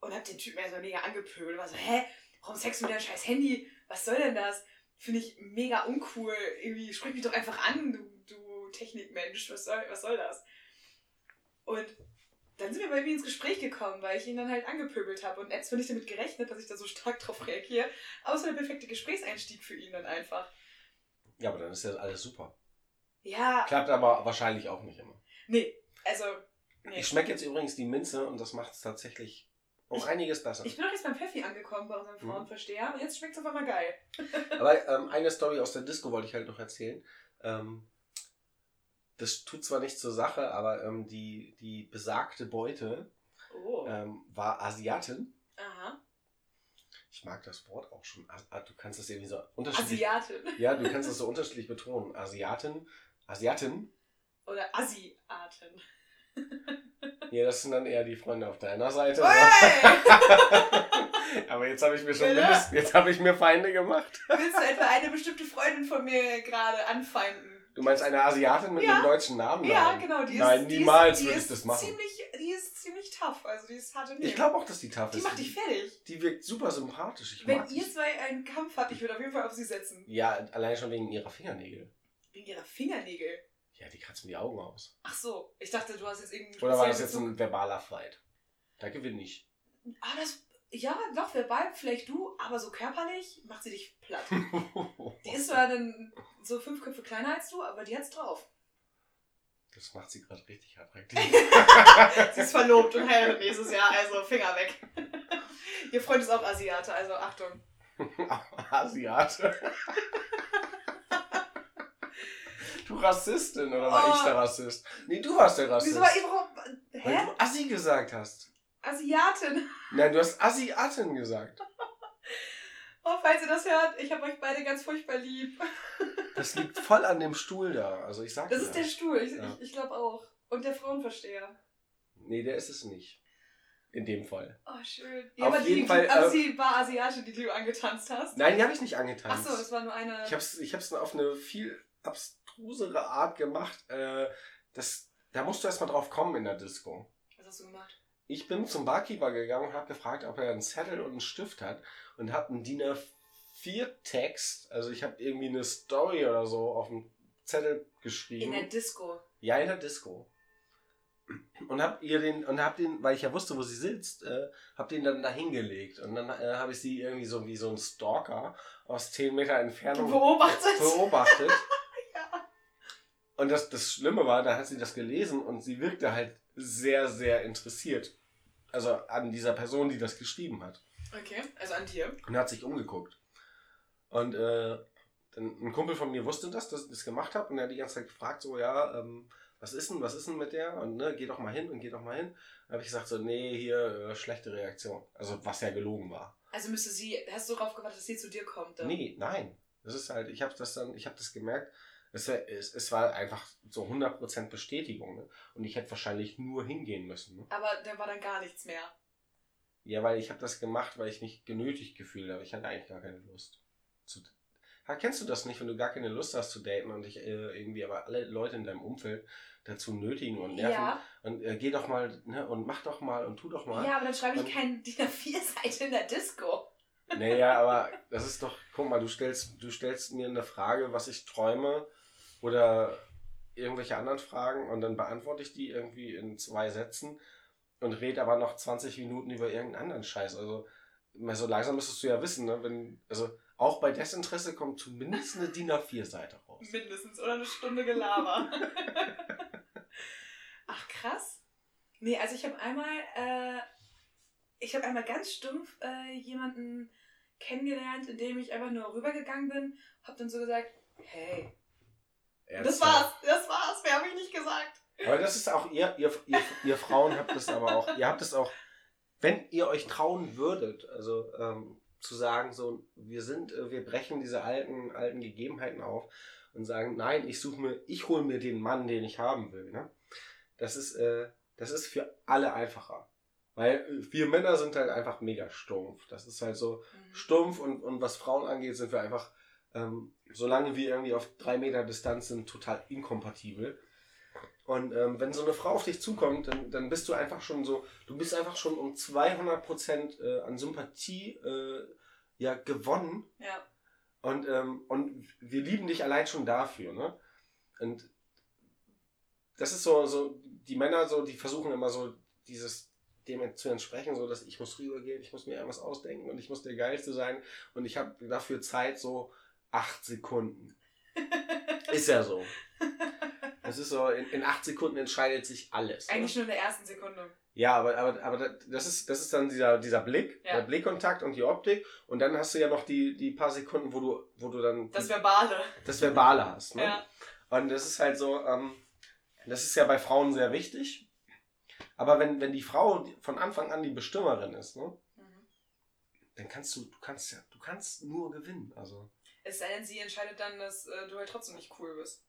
S1: und hab den Typen erstmal mega angepöbelt. War so, hä, warum sexst du mit deinem scheiß Handy? Was soll denn das? Finde ich mega uncool. Irgendwie sprich mich doch einfach an, du, du Technikmensch. Was soll, was soll das? Und dann sind wir bei mir ins Gespräch gekommen, weil ich ihn dann halt angepöbelt habe. Und jetzt bin ich damit gerechnet, dass ich da so stark drauf reagiere. Aber es war der perfekte Gesprächseinstieg für ihn dann einfach.
S2: Ja, aber dann ist ja alles super.
S1: Ja,
S2: Klappt aber wahrscheinlich auch nicht immer.
S1: nee, also, nee.
S2: Ich schmecke jetzt übrigens die Minze und das macht es tatsächlich um
S1: Ich-
S2: einiges besser.
S1: Ich bin auch jetzt beim Pfeffi angekommen bei unserem
S2: Mhm.
S1: Frauenversteher und jetzt schmeckt es auf einmal geil.
S2: Aber ähm, eine Story aus der Disco wollte ich halt noch erzählen. Ähm, das tut zwar nicht zur Sache, aber ähm, die, die besagte Beute
S1: Oh.
S2: ähm, war Asiatin.
S1: Aha.
S2: Ich mag das Wort auch schon. Ah, Du kannst das irgendwie so unterschiedlich.
S1: Asiatin.
S2: Ja, du kannst das so unterschiedlich betonen. Asiatin. Asiatin.
S1: Oder Asiaten.
S2: Ja, das sind dann eher die Freunde auf deiner Seite. Aber jetzt habe ich mir schon
S1: Ja.
S2: mindest, jetzt habe ich mir Feinde gemacht.
S1: Willst du etwa eine bestimmte Freundin von mir gerade anfeinden?
S2: Du meinst eine Asiatin mit
S1: Ja.
S2: einem deutschen Namen?
S1: Ja,
S2: Nein.
S1: genau. Die ist,
S2: Nein,
S1: die
S2: niemals
S1: ist, die
S2: würde ich das machen.
S1: Ziemlich, die ist ziemlich tough. Also die ist hart im
S2: Ich glaube auch, dass die tough
S1: Die
S2: ist.
S1: macht dich fertig.
S2: Die wirkt super sympathisch. Ich
S1: Wenn ihr
S2: die.
S1: zwei einen Kampf habt, ich würde auf jeden Fall auf sie setzen.
S2: Ja, allein schon wegen ihrer Fingernägel.
S1: Wegen ihrer Fingernägel.
S2: Ja, die kratzen die Augen aus.
S1: Ach so, ich dachte, du hast jetzt irgendwie.
S2: Oder war das jetzt ein verbaler Fight? Da gewinne ich.
S1: Ah, das. Ja, doch, verbal vielleicht du, aber so körperlich macht sie dich platt. Die ist zwar dann so fünf Köpfe kleiner als du, aber die hat's drauf.
S2: Das macht sie gerade richtig attraktiv.
S1: Sie ist verlobt und heiratet nächstes Jahr, also Finger weg. Ihr Freund ist auch Asiate, also Achtung.
S2: Asiate. Du Rassistin, oder war
S1: Oh.
S2: ich der Rassist? Nee, du warst der Rassist.
S1: Wieso war warum.
S2: Weil
S1: Hä?
S2: du Assi gesagt hast.
S1: Asiatin.
S2: Nein, du hast Asiatin gesagt.
S1: Oh, falls ihr das hört, ich habe euch beide ganz furchtbar lieb.
S2: Das liegt voll an dem Stuhl da. Also ich sag
S1: Das ist der Stuhl, ich,
S2: Ja.
S1: ich, ich glaube auch. Und der Frauenversteher.
S2: Nee, der ist es nicht. In dem Fall.
S1: Oh, schön. Ja,
S2: Auf
S1: aber
S2: jeden
S1: die,
S2: Fall,
S1: also
S2: äh,
S1: sie war Asiatin, die du angetanzt hast.
S2: Nein, die habe ich nicht angetanzt.
S1: Achso, das war nur eine.
S2: Ich hab's, ich hab's auf eine viel abstrusere Art gemacht. Äh, das, da musst du erstmal drauf kommen in der Disco.
S1: Was hast du gemacht?
S2: Ich bin zum Barkeeper gegangen und habe gefragt, ob er einen Zettel und einen Stift hat und habe einen DIN A4-Text, also ich habe irgendwie eine Story oder so auf dem Zettel geschrieben.
S1: In der Disco.
S2: Ja, in der Disco. Und hab ihr den, und hab den, weil ich ja wusste, wo sie sitzt, äh, hab den dann da hingelegt. Und dann äh, habe ich sie irgendwie so wie so ein Stalker aus 10 Meter Entfernung
S1: Beobachtet.
S2: beobachtet. Und das, das Schlimme war, da hat sie das gelesen und sie wirkte halt sehr, sehr interessiert. Also an dieser Person, die das geschrieben hat.
S1: Okay, also an dir.
S2: Und hat sich umgeguckt. Und äh, ein Kumpel von mir wusste das, dass ich das gemacht habe. Und er hat die ganze Zeit gefragt, so, ja, ähm, was ist denn, was ist denn mit der? Und ne, geh doch mal hin und geh doch mal hin. Dann habe ich gesagt, so, nee, hier, äh, schlechte Reaktion. Also, was ja gelogen war.
S1: Also müsste sie, hast du darauf gewartet, dass sie zu dir kommt? Dann?
S2: Nee, nein. Das ist halt, ich habe das dann, ich habe das gemerkt, es, es, es war einfach so 100% Bestätigung. Ne? Und ich hätte wahrscheinlich nur hingehen müssen. Ne?
S1: Aber da war dann gar nichts mehr.
S2: Ja, weil ich habe das gemacht, weil ich mich genötigt gefühlt habe. Ich hatte eigentlich gar keine Lust. Zu, kennst du das nicht, wenn du gar keine Lust hast zu daten und dich äh, irgendwie aber alle Leute in deinem Umfeld dazu nötigen und nerven
S1: Ja.
S2: und äh, geh doch mal ne, und mach doch mal und tu doch mal.
S1: Ja, aber dann schreibe ich
S2: Und-
S1: kein DIN A4-Seite in der Disco.
S2: Naja, aber das ist doch, guck mal, du stellst, du stellst mir eine Frage, was ich träume oder irgendwelche anderen Fragen und dann beantworte ich die irgendwie in zwei Sätzen und rede aber noch 20 Minuten über irgendeinen anderen Scheiß. Also so langsam müsstest du ja wissen, ne, wenn, also auch bei Desinteresse kommt zumindest eine DIN A4-Seite raus.
S1: Mindestens. Oder eine Stunde Gelaber. Ach, krass. Nee, also ich habe einmal, äh, ich habe einmal ganz stumpf äh, jemanden kennengelernt, indem ich einfach nur rübergegangen bin, habe dann so gesagt, hey. Und das war's, das war's, mehr habe ich nicht gesagt.
S2: Aber das ist auch, ihr, ihr, ihr, ihr Frauen habt das aber auch, ihr habt es auch, wenn ihr euch trauen würdet, also ähm, zu sagen, so, wir sind, äh, wir brechen diese alten, alten Gegebenheiten auf und sagen, nein, ich suche mir, ich hole mir den Mann, den ich haben will. Ne? Das ist, äh, das ist für alle einfacher. Weil äh, wir Männer sind halt einfach mega stumpf. Das ist halt so stumpf und, und was Frauen angeht, sind wir einfach, ähm, solange wir irgendwie auf drei Meter Distanz sind, total inkompatibel. Und ähm, wenn so eine Frau auf dich zukommt, dann, dann bist du einfach schon so, du bist einfach schon um 200% äh, an Sympathie äh, ja, gewonnen.
S1: Ja.
S2: Und, ähm, und wir lieben dich allein schon dafür. Ne? Und das ist so, so, die Männer so, die versuchen immer so dieses dem zu entsprechen, so dass ich muss rübergehen, ich muss mir irgendwas ausdenken und ich muss der Geilste sein und ich habe dafür Zeit so acht Sekunden. ist ja so. Es ist so, in, in acht Sekunden entscheidet sich alles.
S1: Eigentlich nur in der ersten Sekunde.
S2: Ja, aber, aber, aber das, ist, das ist dann dieser, dieser Blick,
S1: Ja.
S2: der Blickkontakt und die Optik. Und dann hast du ja noch die, die paar Sekunden, wo du, wo du dann
S1: Das Verbale.
S2: das Verbale hast. Ne?
S1: Ja.
S2: Und das ist halt so, ähm, das ist ja bei Frauen sehr wichtig. Aber wenn, wenn die Frau von Anfang an die Bestimmerin ist, ne,
S1: Mhm.
S2: dann kannst du, du kannst ja, du kannst nur gewinnen. Also.
S1: Es sei denn, sie entscheidet dann, dass äh, du halt trotzdem nicht cool bist.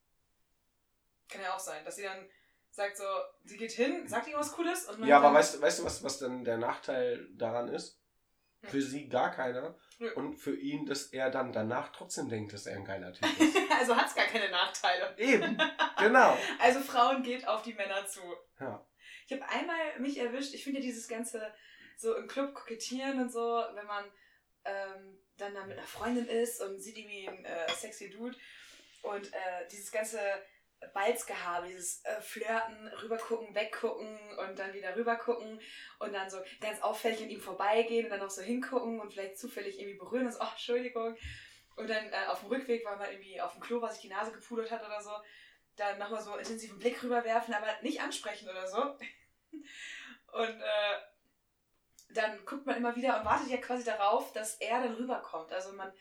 S1: Kann ja auch sein, dass sie dann sagt so, sie geht hin, sagt irgendwas Cooles und
S2: Ja, aber
S1: dann,
S2: weißt, du- weißt du, was, was denn der Nachteil daran ist?
S1: Hm.
S2: Für sie gar keiner.
S1: Nö.
S2: Und für ihn, dass er dann danach trotzdem denkt, dass er ein geiler Typ ist.
S1: also hat es gar keine Nachteile.
S2: Eben, genau.
S1: Also Frauen geht auf die Männer zu.
S2: Ja.
S1: Ich habe einmal mich erwischt, ich finde ja dieses ganze so im Club kokettieren und so, wenn man ähm, dann da mit einer Freundin ist und sieht irgendwie einen äh, sexy Dude und äh, dieses ganze Balzgehabe, dieses äh, Flirten, rübergucken, weggucken und dann wieder rübergucken und dann so ganz auffällig an ihm vorbeigehen und dann noch so hingucken und vielleicht zufällig irgendwie berühren und so, oh, Entschuldigung. Und dann äh, auf dem Rückweg, weil man irgendwie auf dem Klo, was sich die Nase gepudert hat oder so, dann nochmal so intensiven Blick rüberwerfen, aber nicht ansprechen oder so. Und äh, dann guckt man immer wieder und wartet ja quasi darauf, dass er dann rüberkommt. Also man,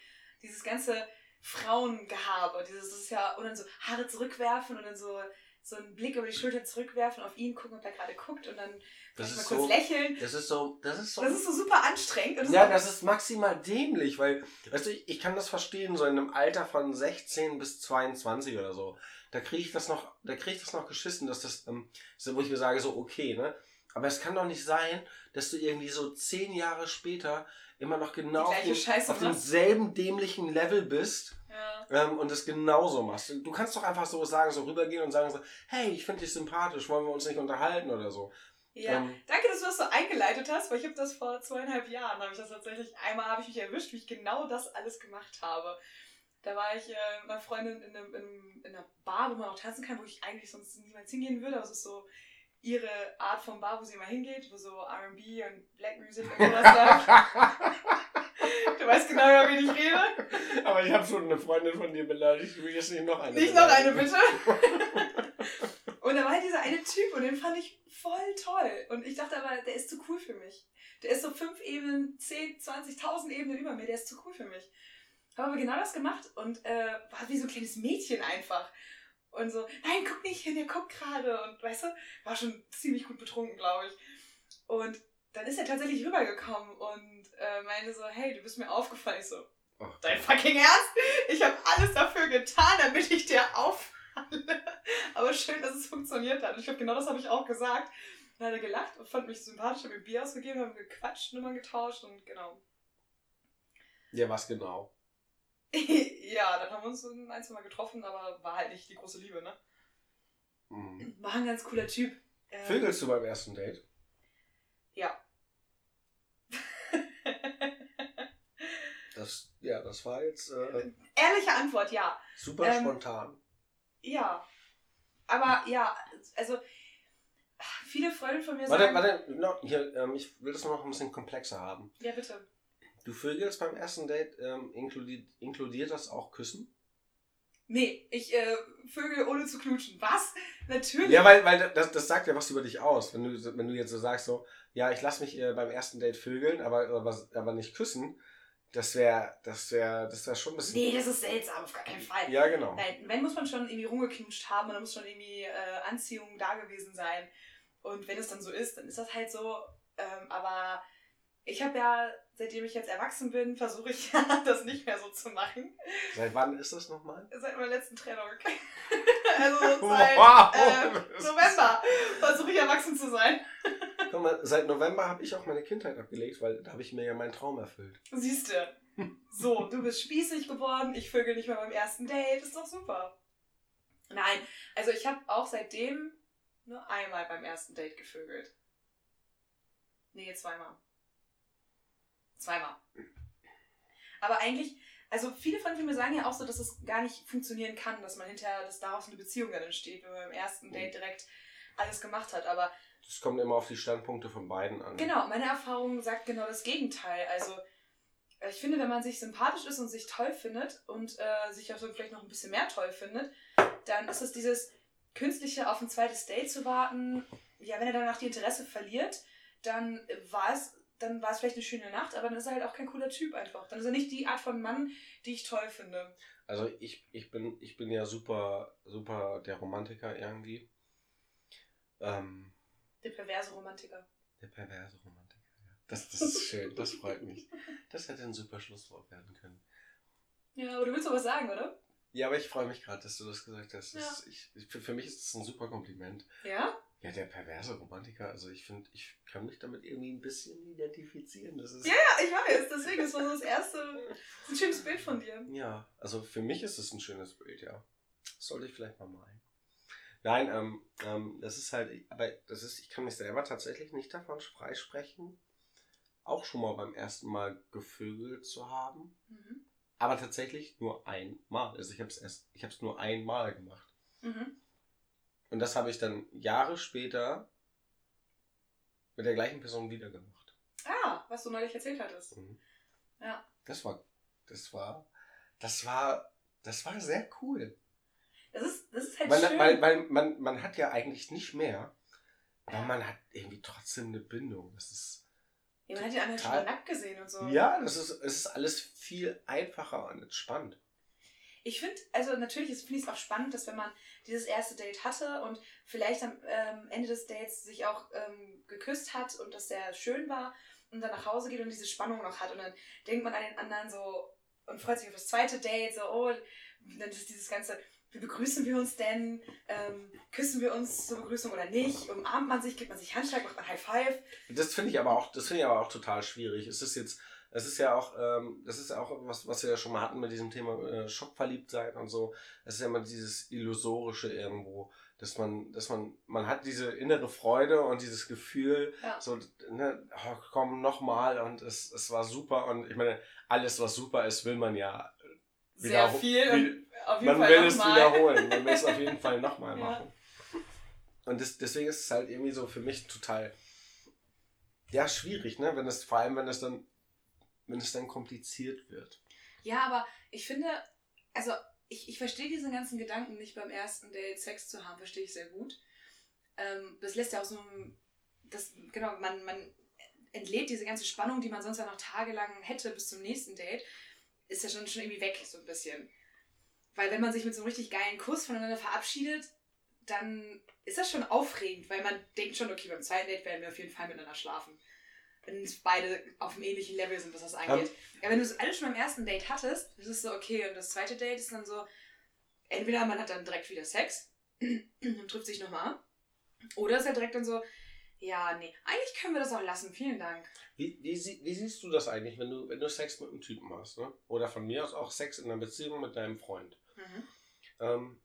S1: dieses ganze Frauengehabe, dieses das ist ja, und dann so Haare zurückwerfen und dann so, so einen Blick über die Schulter zurückwerfen, auf ihn gucken, ob er gerade guckt und dann
S2: Das
S1: mal kurz
S2: so,
S1: lächeln.
S2: das ist so, das ist so.
S1: Das ist so super anstrengend. Und
S2: ja,
S1: ist
S2: das ist maximal dämlich, weil, weißt du, ich, ich kann das verstehen, so in einem Alter von 16 bis 22 oder so. Da kriege ich das noch, da kriege ich das noch geschissen, dass das, ähm, so, wo ich mir sage, so, okay, ne? Aber es kann doch nicht sein, dass du irgendwie so zehn Jahre später immer noch genau auf, auf demselben dämlichen Level bist
S1: ja.
S2: ähm, und es genauso machst. Du kannst doch einfach so sagen, so rübergehen und sagen so, hey, ich finde dich sympathisch, wollen wir uns nicht unterhalten oder so.
S1: Ja,
S2: Ähm,
S1: danke, dass du das so eingeleitet hast, weil ich habe das vor zweieinhalb Jahren, habe ich das tatsächlich, einmal habe ich mich erwischt, wie ich genau das alles gemacht habe. Da war ich äh, mit einer Freundin in, einem, in, in einer Bar, wo man auch tanzen kann, wo ich eigentlich sonst niemals hingehen würde. Aber es ist so ihre Art von Bar, wo sie immer hingeht, wo so R&B und Black Music und sowas läuft. Du weißt genau, über wen ich rede.
S2: Aber ich habe schon eine Freundin von dir beleidigt. Du willst nicht noch eine.
S1: Nicht noch eine, bitte. Und da war halt dieser eine Typ und den fand ich voll toll. Und ich dachte aber, der ist zu cool für mich. Der ist so fünf Ebenen, 10, 20.000 Ebenen über mir, der ist zu cool für mich. Habe aber genau das gemacht und äh, war wie so ein kleines Mädchen einfach. Und so, nein, guck nicht hin, der guckt gerade. Und weißt du, war schon ziemlich gut betrunken, glaube ich. Und dann ist er tatsächlich rübergekommen und äh, meinte so, hey, du bist mir aufgefallen. Ich so,
S2: Oh,
S1: dein fucking Ernst? Ich habe alles dafür getan, damit ich dir auffalle. Aber schön, dass es funktioniert hat. Und ich glaube, genau das habe ich auch gesagt. Dann hat er gelacht und fand mich sympathisch, hat mir Bier ausgegeben, haben gequatscht, Nummern getauscht und genau.
S2: Ja, was genau?
S1: ja, dann haben wir uns ein, zwei Mal getroffen, aber war halt nicht die große Liebe, ne?
S2: Mhm.
S1: War ein ganz cooler Typ. Ähm,
S2: Vögelst du beim ersten Date?
S1: Ja.
S2: Das, ja, das war jetzt äh,
S1: Ehrliche Antwort, ja.
S2: super
S1: Ähm,
S2: spontan.
S1: Ja. Aber ja, also viele Freunde von mir
S2: Warte,
S1: sagen.
S2: warte, no, hier, ähm, ich will das noch ein bisschen komplexer haben.
S1: Ja, bitte.
S2: Du vögelst beim ersten Date, ähm, inkludiert, inkludiert das auch Küssen?
S1: Nee, ich äh, Vögel ohne zu knutschen. Was? Natürlich.
S2: Ja, weil, weil das, das sagt ja was über dich aus. Wenn du, wenn du jetzt so sagst, so, ja, ich lasse mich äh, beim ersten Date vögeln, aber, aber, aber nicht küssen, das wäre das wär, das wär schon ein bisschen.
S1: Nee, das ist seltsam, auf gar keinen Fall.
S2: Ja, genau.
S1: Nein, wenn muss man schon irgendwie rumgeknutscht haben und dann muss schon irgendwie äh, Anziehung da gewesen sein. Und wenn es dann so ist, dann ist das halt so. Ähm, aber ich habe ja, seitdem ich jetzt erwachsen bin, versuche ich ja, das nicht mehr so zu machen.
S2: Seit wann ist das nochmal?
S1: Seit meiner letzten Trennung. also seit
S2: Wow.
S1: äh, November versuche ich erwachsen zu sein.
S2: Guck mal, seit November habe ich auch meine Kindheit abgelegt, weil da habe ich mir ja meinen Traum erfüllt.
S1: Siehst du. So, du bist spießig geworden, ich vögel nicht mehr beim ersten Date, ist doch super. Nein, also ich habe auch seitdem nur einmal beim ersten Date gevögelt. Nee, zweimal. Zweimal. Aber eigentlich, also viele von mir sagen ja auch so, dass es gar nicht funktionieren kann, dass man hinterher, dass daraus eine Beziehung dann entsteht, wenn man beim ersten Date direkt alles gemacht hat. Aber
S2: Das kommt immer auf die Standpunkte von beiden an.
S1: Genau, meine Erfahrung sagt genau das Gegenteil. Also, äh, ich finde, wenn man sich sympathisch ist und sich toll findet und äh, sich auch so vielleicht noch ein bisschen mehr toll findet, dann ist es dieses künstliche auf ein zweites Date zu warten. Ja, wenn er danach die Interesse verliert, dann war es dann war es vielleicht eine schöne Nacht, aber dann ist er halt auch kein cooler Typ einfach. Dann ist er nicht die Art von Mann, die ich toll finde.
S2: Also ich, ich, bin, ich bin ja super, super der Romantiker irgendwie. Ähm,
S1: Der perverse Romantiker.
S2: der perverse Romantiker, ja. Das, das ist schön, das freut mich. Das hätte ein super Schlusswort werden können.
S1: Ja, aber du willst doch was sagen, oder?
S2: Ja, aber ich freue mich gerade, dass du das gesagt hast. Das
S1: Ja.
S2: ist, ich, für mich ist das ein super Kompliment.
S1: Ja?
S2: Ja, der perverse Romantiker, also ich finde, ich kann mich damit irgendwie ein bisschen identifizieren. Das ist,
S1: Ja, ja, ich weiß. Deswegen, das war so das erste. Das ist ein schönes Bild von dir.
S2: Ja, also für mich ist es ein schönes Bild, ja. Das sollte ich vielleicht mal malen. Nein, ähm, ähm, das ist halt, aber das ist, ich kann mich selber tatsächlich nicht davon freisprechen, auch schon mal beim ersten Mal gevögelt zu haben.
S1: Mhm.
S2: Aber tatsächlich nur einmal. Also ich habe es erst, ich habe es nur einmal gemacht.
S1: Mhm.
S2: Und das habe ich dann Jahre später mit der gleichen Person wieder gemacht.
S1: Ah, was du neulich erzählt hattest.
S2: Mhm.
S1: Ja.
S2: Das war, das war, das war, das war sehr cool.
S1: Das ist, das ist halt
S2: Weil,
S1: schön.
S2: weil, weil man, man hat ja eigentlich nicht mehr, aber man hat irgendwie trotzdem eine Bindung. Das ist,
S1: ja, man hat den anderen schon nackt gesehen und so.
S2: ja, das ist, es ist alles viel einfacher und entspannt.
S1: Ich finde, also natürlich finde ich es auch spannend, dass wenn man dieses erste Date hatte und vielleicht am ähm, Ende des Dates sich auch ähm, geküsst hat und das sehr schön war und dann nach Hause geht und diese Spannung noch hat und dann denkt man an den anderen so und freut sich auf das zweite Date, so, oh, dann ist dieses ganze, wie begrüßen wir uns denn? Ähm, küssen wir uns zur Begrüßung oder nicht? Umarmt man sich, gibt man sich Handschlag, macht man High Five?
S2: Das finde ich aber auch, das finde ich aber auch total schwierig. Es ist jetzt, es ist ja auch, ähm, das ist auch was, was wir ja schon mal hatten mit diesem Thema äh, schockverliebt sein und so. Es ist ja immer dieses illusorische irgendwo, dass man, dass man, man hat diese innere Freude und dieses Gefühl,
S1: Ja.
S2: so, ne, oh, komm nochmal und es, es war super und ich meine, alles was super ist, will man ja
S1: Sehr viel jeden
S2: man
S1: Fall
S2: will es
S1: nochmal.
S2: wiederholen. Man will es auf jeden Fall nochmal
S1: Ja.
S2: machen. Und das, deswegen ist es halt irgendwie so für mich total ja, schwierig, ne? Wenn es, vor allem wenn es dann, wenn es dann kompliziert wird.
S1: Ja, aber ich finde, also ich, ich verstehe diesen ganzen Gedanken nicht beim ersten Date Sex zu haben, verstehe ich sehr gut. Ähm, das lässt ja auch so ein, das, genau, man, man entlädt diese ganze Spannung, die man sonst ja noch tagelang hätte bis zum nächsten Date, ist ja schon, schon irgendwie weg, so ein bisschen. Weil wenn man sich mit so einem richtig geilen Kuss voneinander verabschiedet, dann ist das schon aufregend, weil man denkt schon, okay, beim zweiten Date werden wir auf jeden Fall miteinander schlafen. Wenn beide auf dem ähnlichen Level sind, was das angeht. Ja, wenn du es alles schon beim ersten Date hattest, ist es so, okay, und das zweite Date ist dann so, entweder man hat dann direkt wieder Sex und trifft sich nochmal, oder ist ja direkt dann so, ja, nee, eigentlich können wir das auch lassen, vielen Dank.
S2: Wie, wie, wie siehst du das eigentlich, wenn du, wenn du Sex mit einem Typen hast? Ne? Oder von mir aus auch Sex in einer Beziehung mit deinem Freund? Mhm. Ähm,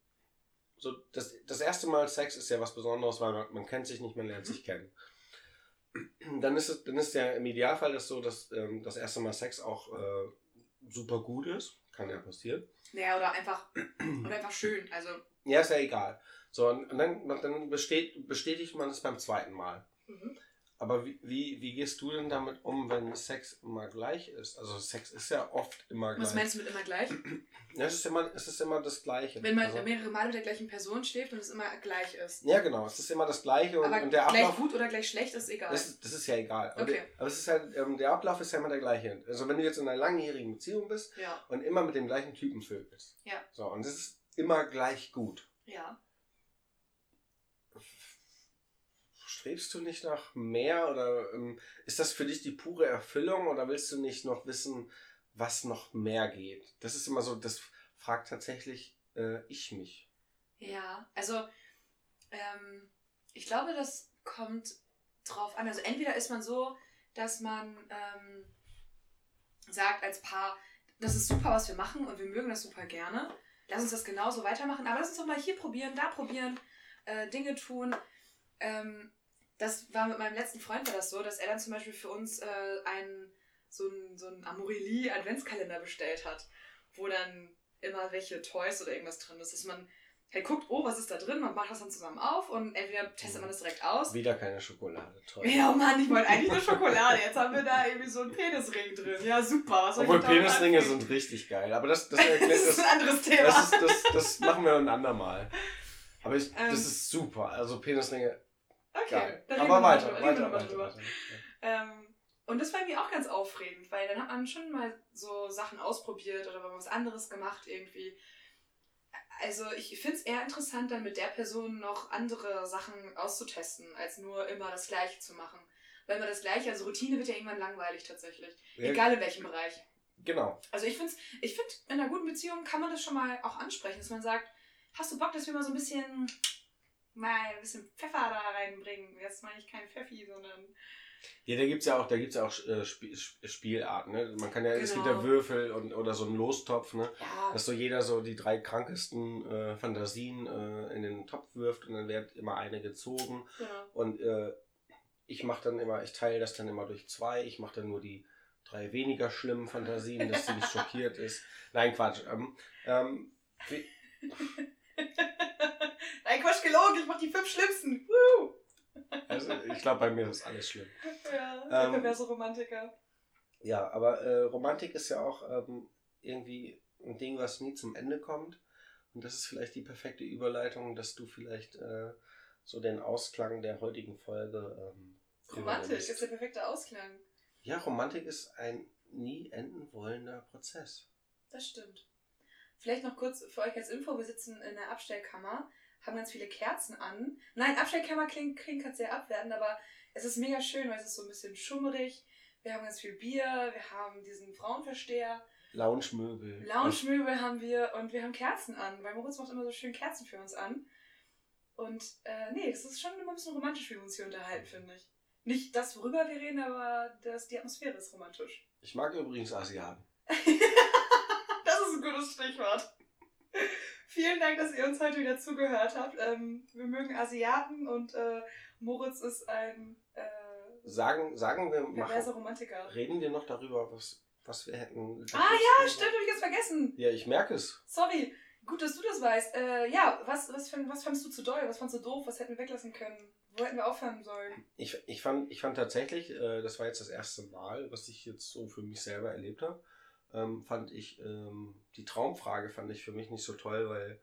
S2: so das, das erste Mal Sex ist ja was Besonderes, weil man, man kennt sich nicht, man lernt mhm. sich kennen. Dann ist es, dann ist ja im Idealfall das so, dass ähm, das erste Mal Sex auch äh, super gut ist. Kann ja passieren.
S1: Ja, oder einfach, oder einfach schön. Also.
S2: Ja, ist ja egal. So, und dann, dann bestätigt man es beim zweiten Mal. Mhm. Aber wie, wie, wie gehst du denn damit um, wenn Sex immer gleich ist? Also Sex ist ja oft immer
S1: gleich. Was meinst du mit immer gleich?
S2: Ja, es ist immer, es ist immer das Gleiche.
S1: Wenn man
S2: also,
S1: mehrere Male mit der gleichen Person schläft und es immer gleich ist.
S2: Ja, genau. Es ist immer das Gleiche. Und,
S1: aber
S2: und der
S1: Ablauf, gleich gut oder gleich schlecht ist egal.
S2: Das ist, das ist ja egal.
S1: Okay.
S2: Der, aber es ist halt, ähm, der Ablauf ist ja immer der gleiche. Also wenn du jetzt in einer langjährigen Beziehung bist
S1: ja.
S2: und immer mit dem gleichen Typen vögelst.
S1: Ja.
S2: So, und es ist immer gleich gut.
S1: Ja.
S2: Strebst du nicht nach mehr oder ähm, ist das für dich die pure Erfüllung oder willst du nicht noch wissen, was noch mehr geht? Das ist immer so, das fragt tatsächlich äh, ich mich.
S1: Ja, also ähm, ich glaube, das kommt drauf an. Also entweder ist man so, dass man ähm, sagt als Paar, das ist super, was wir machen und wir mögen das super gerne. Lass uns das genauso weitermachen, aber lass uns doch mal hier probieren, da probieren, äh, Dinge tun. Ähm, das war mit meinem letzten Freund war das so, dass er dann zum Beispiel für uns äh, einen, so einen so Amorelie Adventskalender bestellt hat, wo dann immer welche Toys oder irgendwas drin ist, dass man halt guckt, oh, was ist da drin, man macht das dann zusammen auf und entweder testet man das direkt aus.
S2: Wieder keine Schokolade, toll.
S1: Ja, Mann, ich wollte eigentlich nur Schokolade, jetzt haben wir da irgendwie so einen Penisring drin. Ja, super.
S2: Was Obwohl Penisringe sind richtig geil, aber das, das erklärt
S1: das. ist ein anderes Thema.
S2: Das, ist, das, das machen wir ein andermal. Aber ich, ähm, das ist super, also Penisringe
S1: Okay,
S2: dann Aber weiter, weiter, weiter, weiter, drüber. weiter.
S1: Ähm, und das war irgendwie auch ganz aufregend, weil dann hat man schon mal so Sachen ausprobiert oder was anderes gemacht irgendwie. Also ich finde es eher interessant, dann mit der Person noch andere Sachen auszutesten, als nur immer das Gleiche zu machen. Weil man das Gleiche, also Routine wird ja irgendwann langweilig tatsächlich. Ja. Egal in welchem Bereich.
S2: Genau.
S1: Also ich finde, ich find, in einer guten Beziehung kann man das schon mal auch ansprechen, dass man sagt, hast du Bock, dass wir mal so ein bisschen mal ein bisschen Pfeffer da reinbringen. Jetzt meine ich kein Pfeffi, sondern.
S2: Ja, da gibt es ja auch, da gibt's ja auch äh, Sp Spielarten. Ne? Man kann ja, genau. es gibt ja genau. Würfel und, oder so einen Lostopf, ne?
S1: Ja.
S2: dass so jeder so die drei krankesten äh, Fantasien äh, in den Topf wirft und dann wird immer eine gezogen.
S1: Ja.
S2: Und äh, ich mache dann immer, ich teile das dann immer durch zwei. Ich mache dann nur die drei weniger schlimmen Fantasien, dass sie nicht schockiert ist. Nein, Quatsch. Ähm, ähm,
S1: Nein, Quatsch, gelogen, ich mach die fünf schlimmsten. Woo!
S2: Also, ich glaube, bei mir ist alles schlimm.
S1: Ja, ähm, wäre so Romantiker.
S2: Ja, aber äh, Romantik ist ja auch ähm, irgendwie ein Ding, was nie zum Ende kommt. Und das ist vielleicht die perfekte Überleitung, dass du vielleicht äh, so den Ausklang der heutigen Folge. Ähm,
S1: Romantik ist der perfekte Ausklang.
S2: Ja, Romantik ist ein nie enden wollender Prozess.
S1: Das stimmt. Vielleicht noch kurz für euch als Info: Wir sitzen in der Abstellkammer haben ganz viele Kerzen an. Nein, Abstellkammer klingt, klingt gerade sehr abwertend, aber es ist mega schön, weil es ist so ein bisschen schummerig. Wir haben ganz viel Bier, wir haben diesen Frauenversteher.
S2: Lounge-Möbel.
S1: Lounge-Möbel haben wir und wir haben Kerzen an, weil Moritz macht immer so schön Kerzen für uns an. Und äh, nee, das ist schon immer ein bisschen romantisch, wie wir uns hier unterhalten, finde ich. Nicht das, worüber wir reden, aber das, die Atmosphäre ist romantisch.
S2: Ich mag übrigens Asiaten.
S1: das ist ein gutes Stichwort. Vielen Dank, dass ihr uns heute wieder zugehört habt. Ähm, wir mögen Asiaten und äh, Moritz ist ein. Äh,
S2: sagen, sagen wir machen,
S1: Romantiker.
S2: Reden wir noch darüber, was, was wir hätten.
S1: Ah ja, stimmt, hab ich jetzt vergessen.
S2: Ja, ich merke es.
S1: Sorry. Gut, dass du das weißt. Äh, ja, was, was, was fandest du zu doll? Was fandest du doof? Was hätten wir weglassen können? Wo hätten wir aufhören sollen?
S2: Ich, ich, fand, ich fand tatsächlich, äh, das war jetzt das erste Mal, was ich jetzt so für mich selber erlebt habe ähm, fand ich, ähm, die Traumfrage fand ich für mich nicht so toll, weil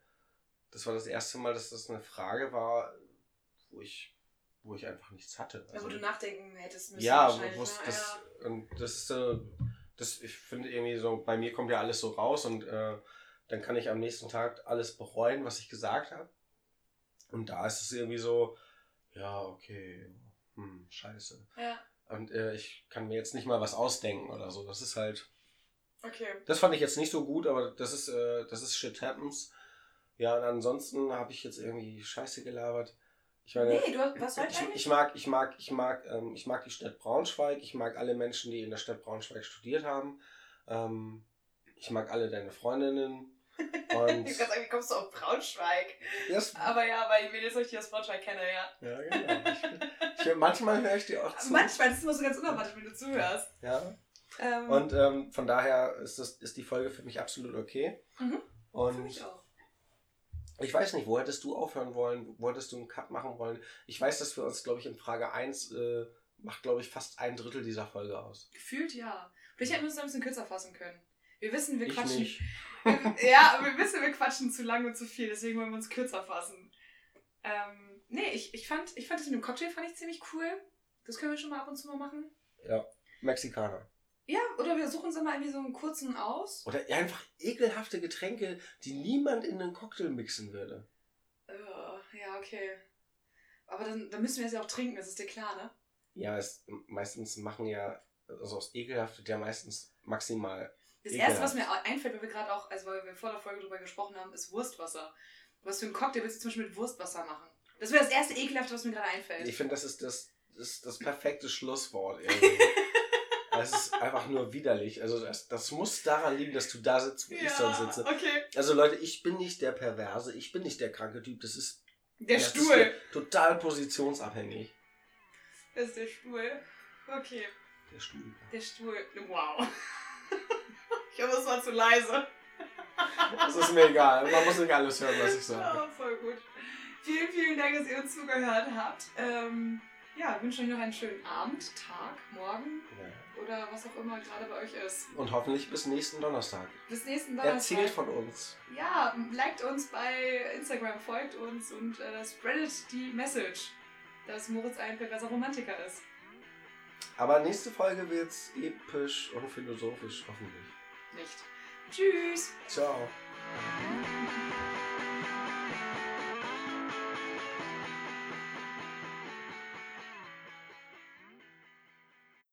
S2: das war das erste Mal, dass das eine Frage war, wo ich, wo ich einfach nichts hatte.
S1: Also, ja, wo du nachdenken hättest
S2: müssen. Ja, wo das, ja. und das ist so, das, ich finde irgendwie so, bei mir kommt ja alles so raus und äh, dann kann ich am nächsten Tag alles bereuen, was ich gesagt habe. Und da ist es irgendwie so, ja, okay, hm, scheiße.
S1: Ja.
S2: Und äh, ich kann mir jetzt nicht mal was ausdenken oder so. Das ist halt.
S1: Okay.
S2: Das fand ich jetzt nicht so gut, aber das ist, äh, das ist Shit Happens. Ja, und ansonsten habe ich jetzt irgendwie Scheiße gelabert. Ich meine,
S1: Nee, du hast, was heute
S2: ich,
S1: eigentlich?
S2: ich mag, ich mag, ich mag, ähm, ich mag die Stadt Braunschweig. Ich mag alle Menschen, die in der Stadt Braunschweig studiert haben. Ähm, ich mag alle deine Freundinnen. Und
S1: Ich kann sagen, wie kommst du auf Braunschweig?
S2: das,
S1: Aber ja, weil ich jetzt ich aus Braunschweig kenne, ja.
S2: ja, genau. Ich, ich, manchmal höre ich dir auch zu.
S1: Manchmal, das ist immer so ganz unerwartet, wenn du zuhörst.
S2: Ja.
S1: Ähm,
S2: Und ähm, von daher ist, das, ist die Folge für mich absolut okay.
S1: Mhm. für
S2: Und
S1: mich auch.
S2: ich weiß nicht, wo hättest du aufhören wollen? Wo hättest du einen Cut machen wollen? Ich weiß, dass wir uns, glaube ich, in Frage 1 äh, macht, glaube ich, fast ein Drittel dieser Folge aus.
S1: Gefühlt ja. Vielleicht hätten wir uns da ein bisschen kürzer fassen können. Wir wissen, wir
S2: ich
S1: quatschen.
S2: nicht.
S1: ja, wir wissen, wir quatschen zu lang und zu viel, deswegen wollen wir uns kürzer fassen. Ähm, nee, ich, ich, fand, ich fand das mit dem Cocktail fand ich ziemlich cool. Das können wir schon mal ab und zu mal machen.
S2: Ja, Mexikaner.
S1: Ja, oder wir suchen uns mal irgendwie so einen kurzen aus.
S2: Oder einfach ekelhafte Getränke, die niemand in einen Cocktail mixen würde.
S1: Äh, ja, okay. Aber dann, dann müssen wir es ja auch trinken, das ist dir klar, ne?
S2: Ja, es, meistens machen ja, also aus ekelhaft wird ja meistens maximal.
S1: Das
S2: Ekelhaft.
S1: erste, was mir einfällt, weil wir gerade auch, also weil wir vor der Folge drüber gesprochen haben, ist Wurstwasser. Was für einen Cocktail willst du zum Beispiel mit Wurstwasser machen? Das wäre das erste ekelhafte, was mir gerade einfällt.
S2: Ich finde, das ist das, das, ist das perfekte Schlusswort irgendwie. Es ist einfach nur widerlich. Also das, das muss daran liegen, dass du da sitzt, wo ich sonst sitze.
S1: okay.
S2: Also Leute, ich bin nicht der Perverse, ich bin nicht der kranke Typ. Das ist,
S1: Der
S2: das
S1: Stuhl.
S2: ist total positionsabhängig.
S1: Das ist der Stuhl. Okay.
S2: Der Stuhl.
S1: Der Stuhl. Wow. Ich hoffe, es war zu leise.
S2: Das ist mir egal. Man muss nicht alles hören, was ich sage.
S1: Oh, voll gut. Vielen, vielen Dank, dass ihr uns zugehört habt. Ähm, ja, wünsche euch noch einen schönen Abend, Tag, Morgen
S2: Ja.
S1: Oder was auch immer gerade bei euch ist.
S2: Und hoffentlich bis nächsten Donnerstag.
S1: Bis nächsten Donnerstag.
S2: Erzählt von uns.
S1: Ja, liked uns bei Instagram, folgt uns und äh, spreadet die Message, dass Moritz ein perverser Romantiker ist.
S2: Aber nächste Folge wird's episch und philosophisch, hoffentlich.
S1: Nicht. Tschüss!
S2: Ciao.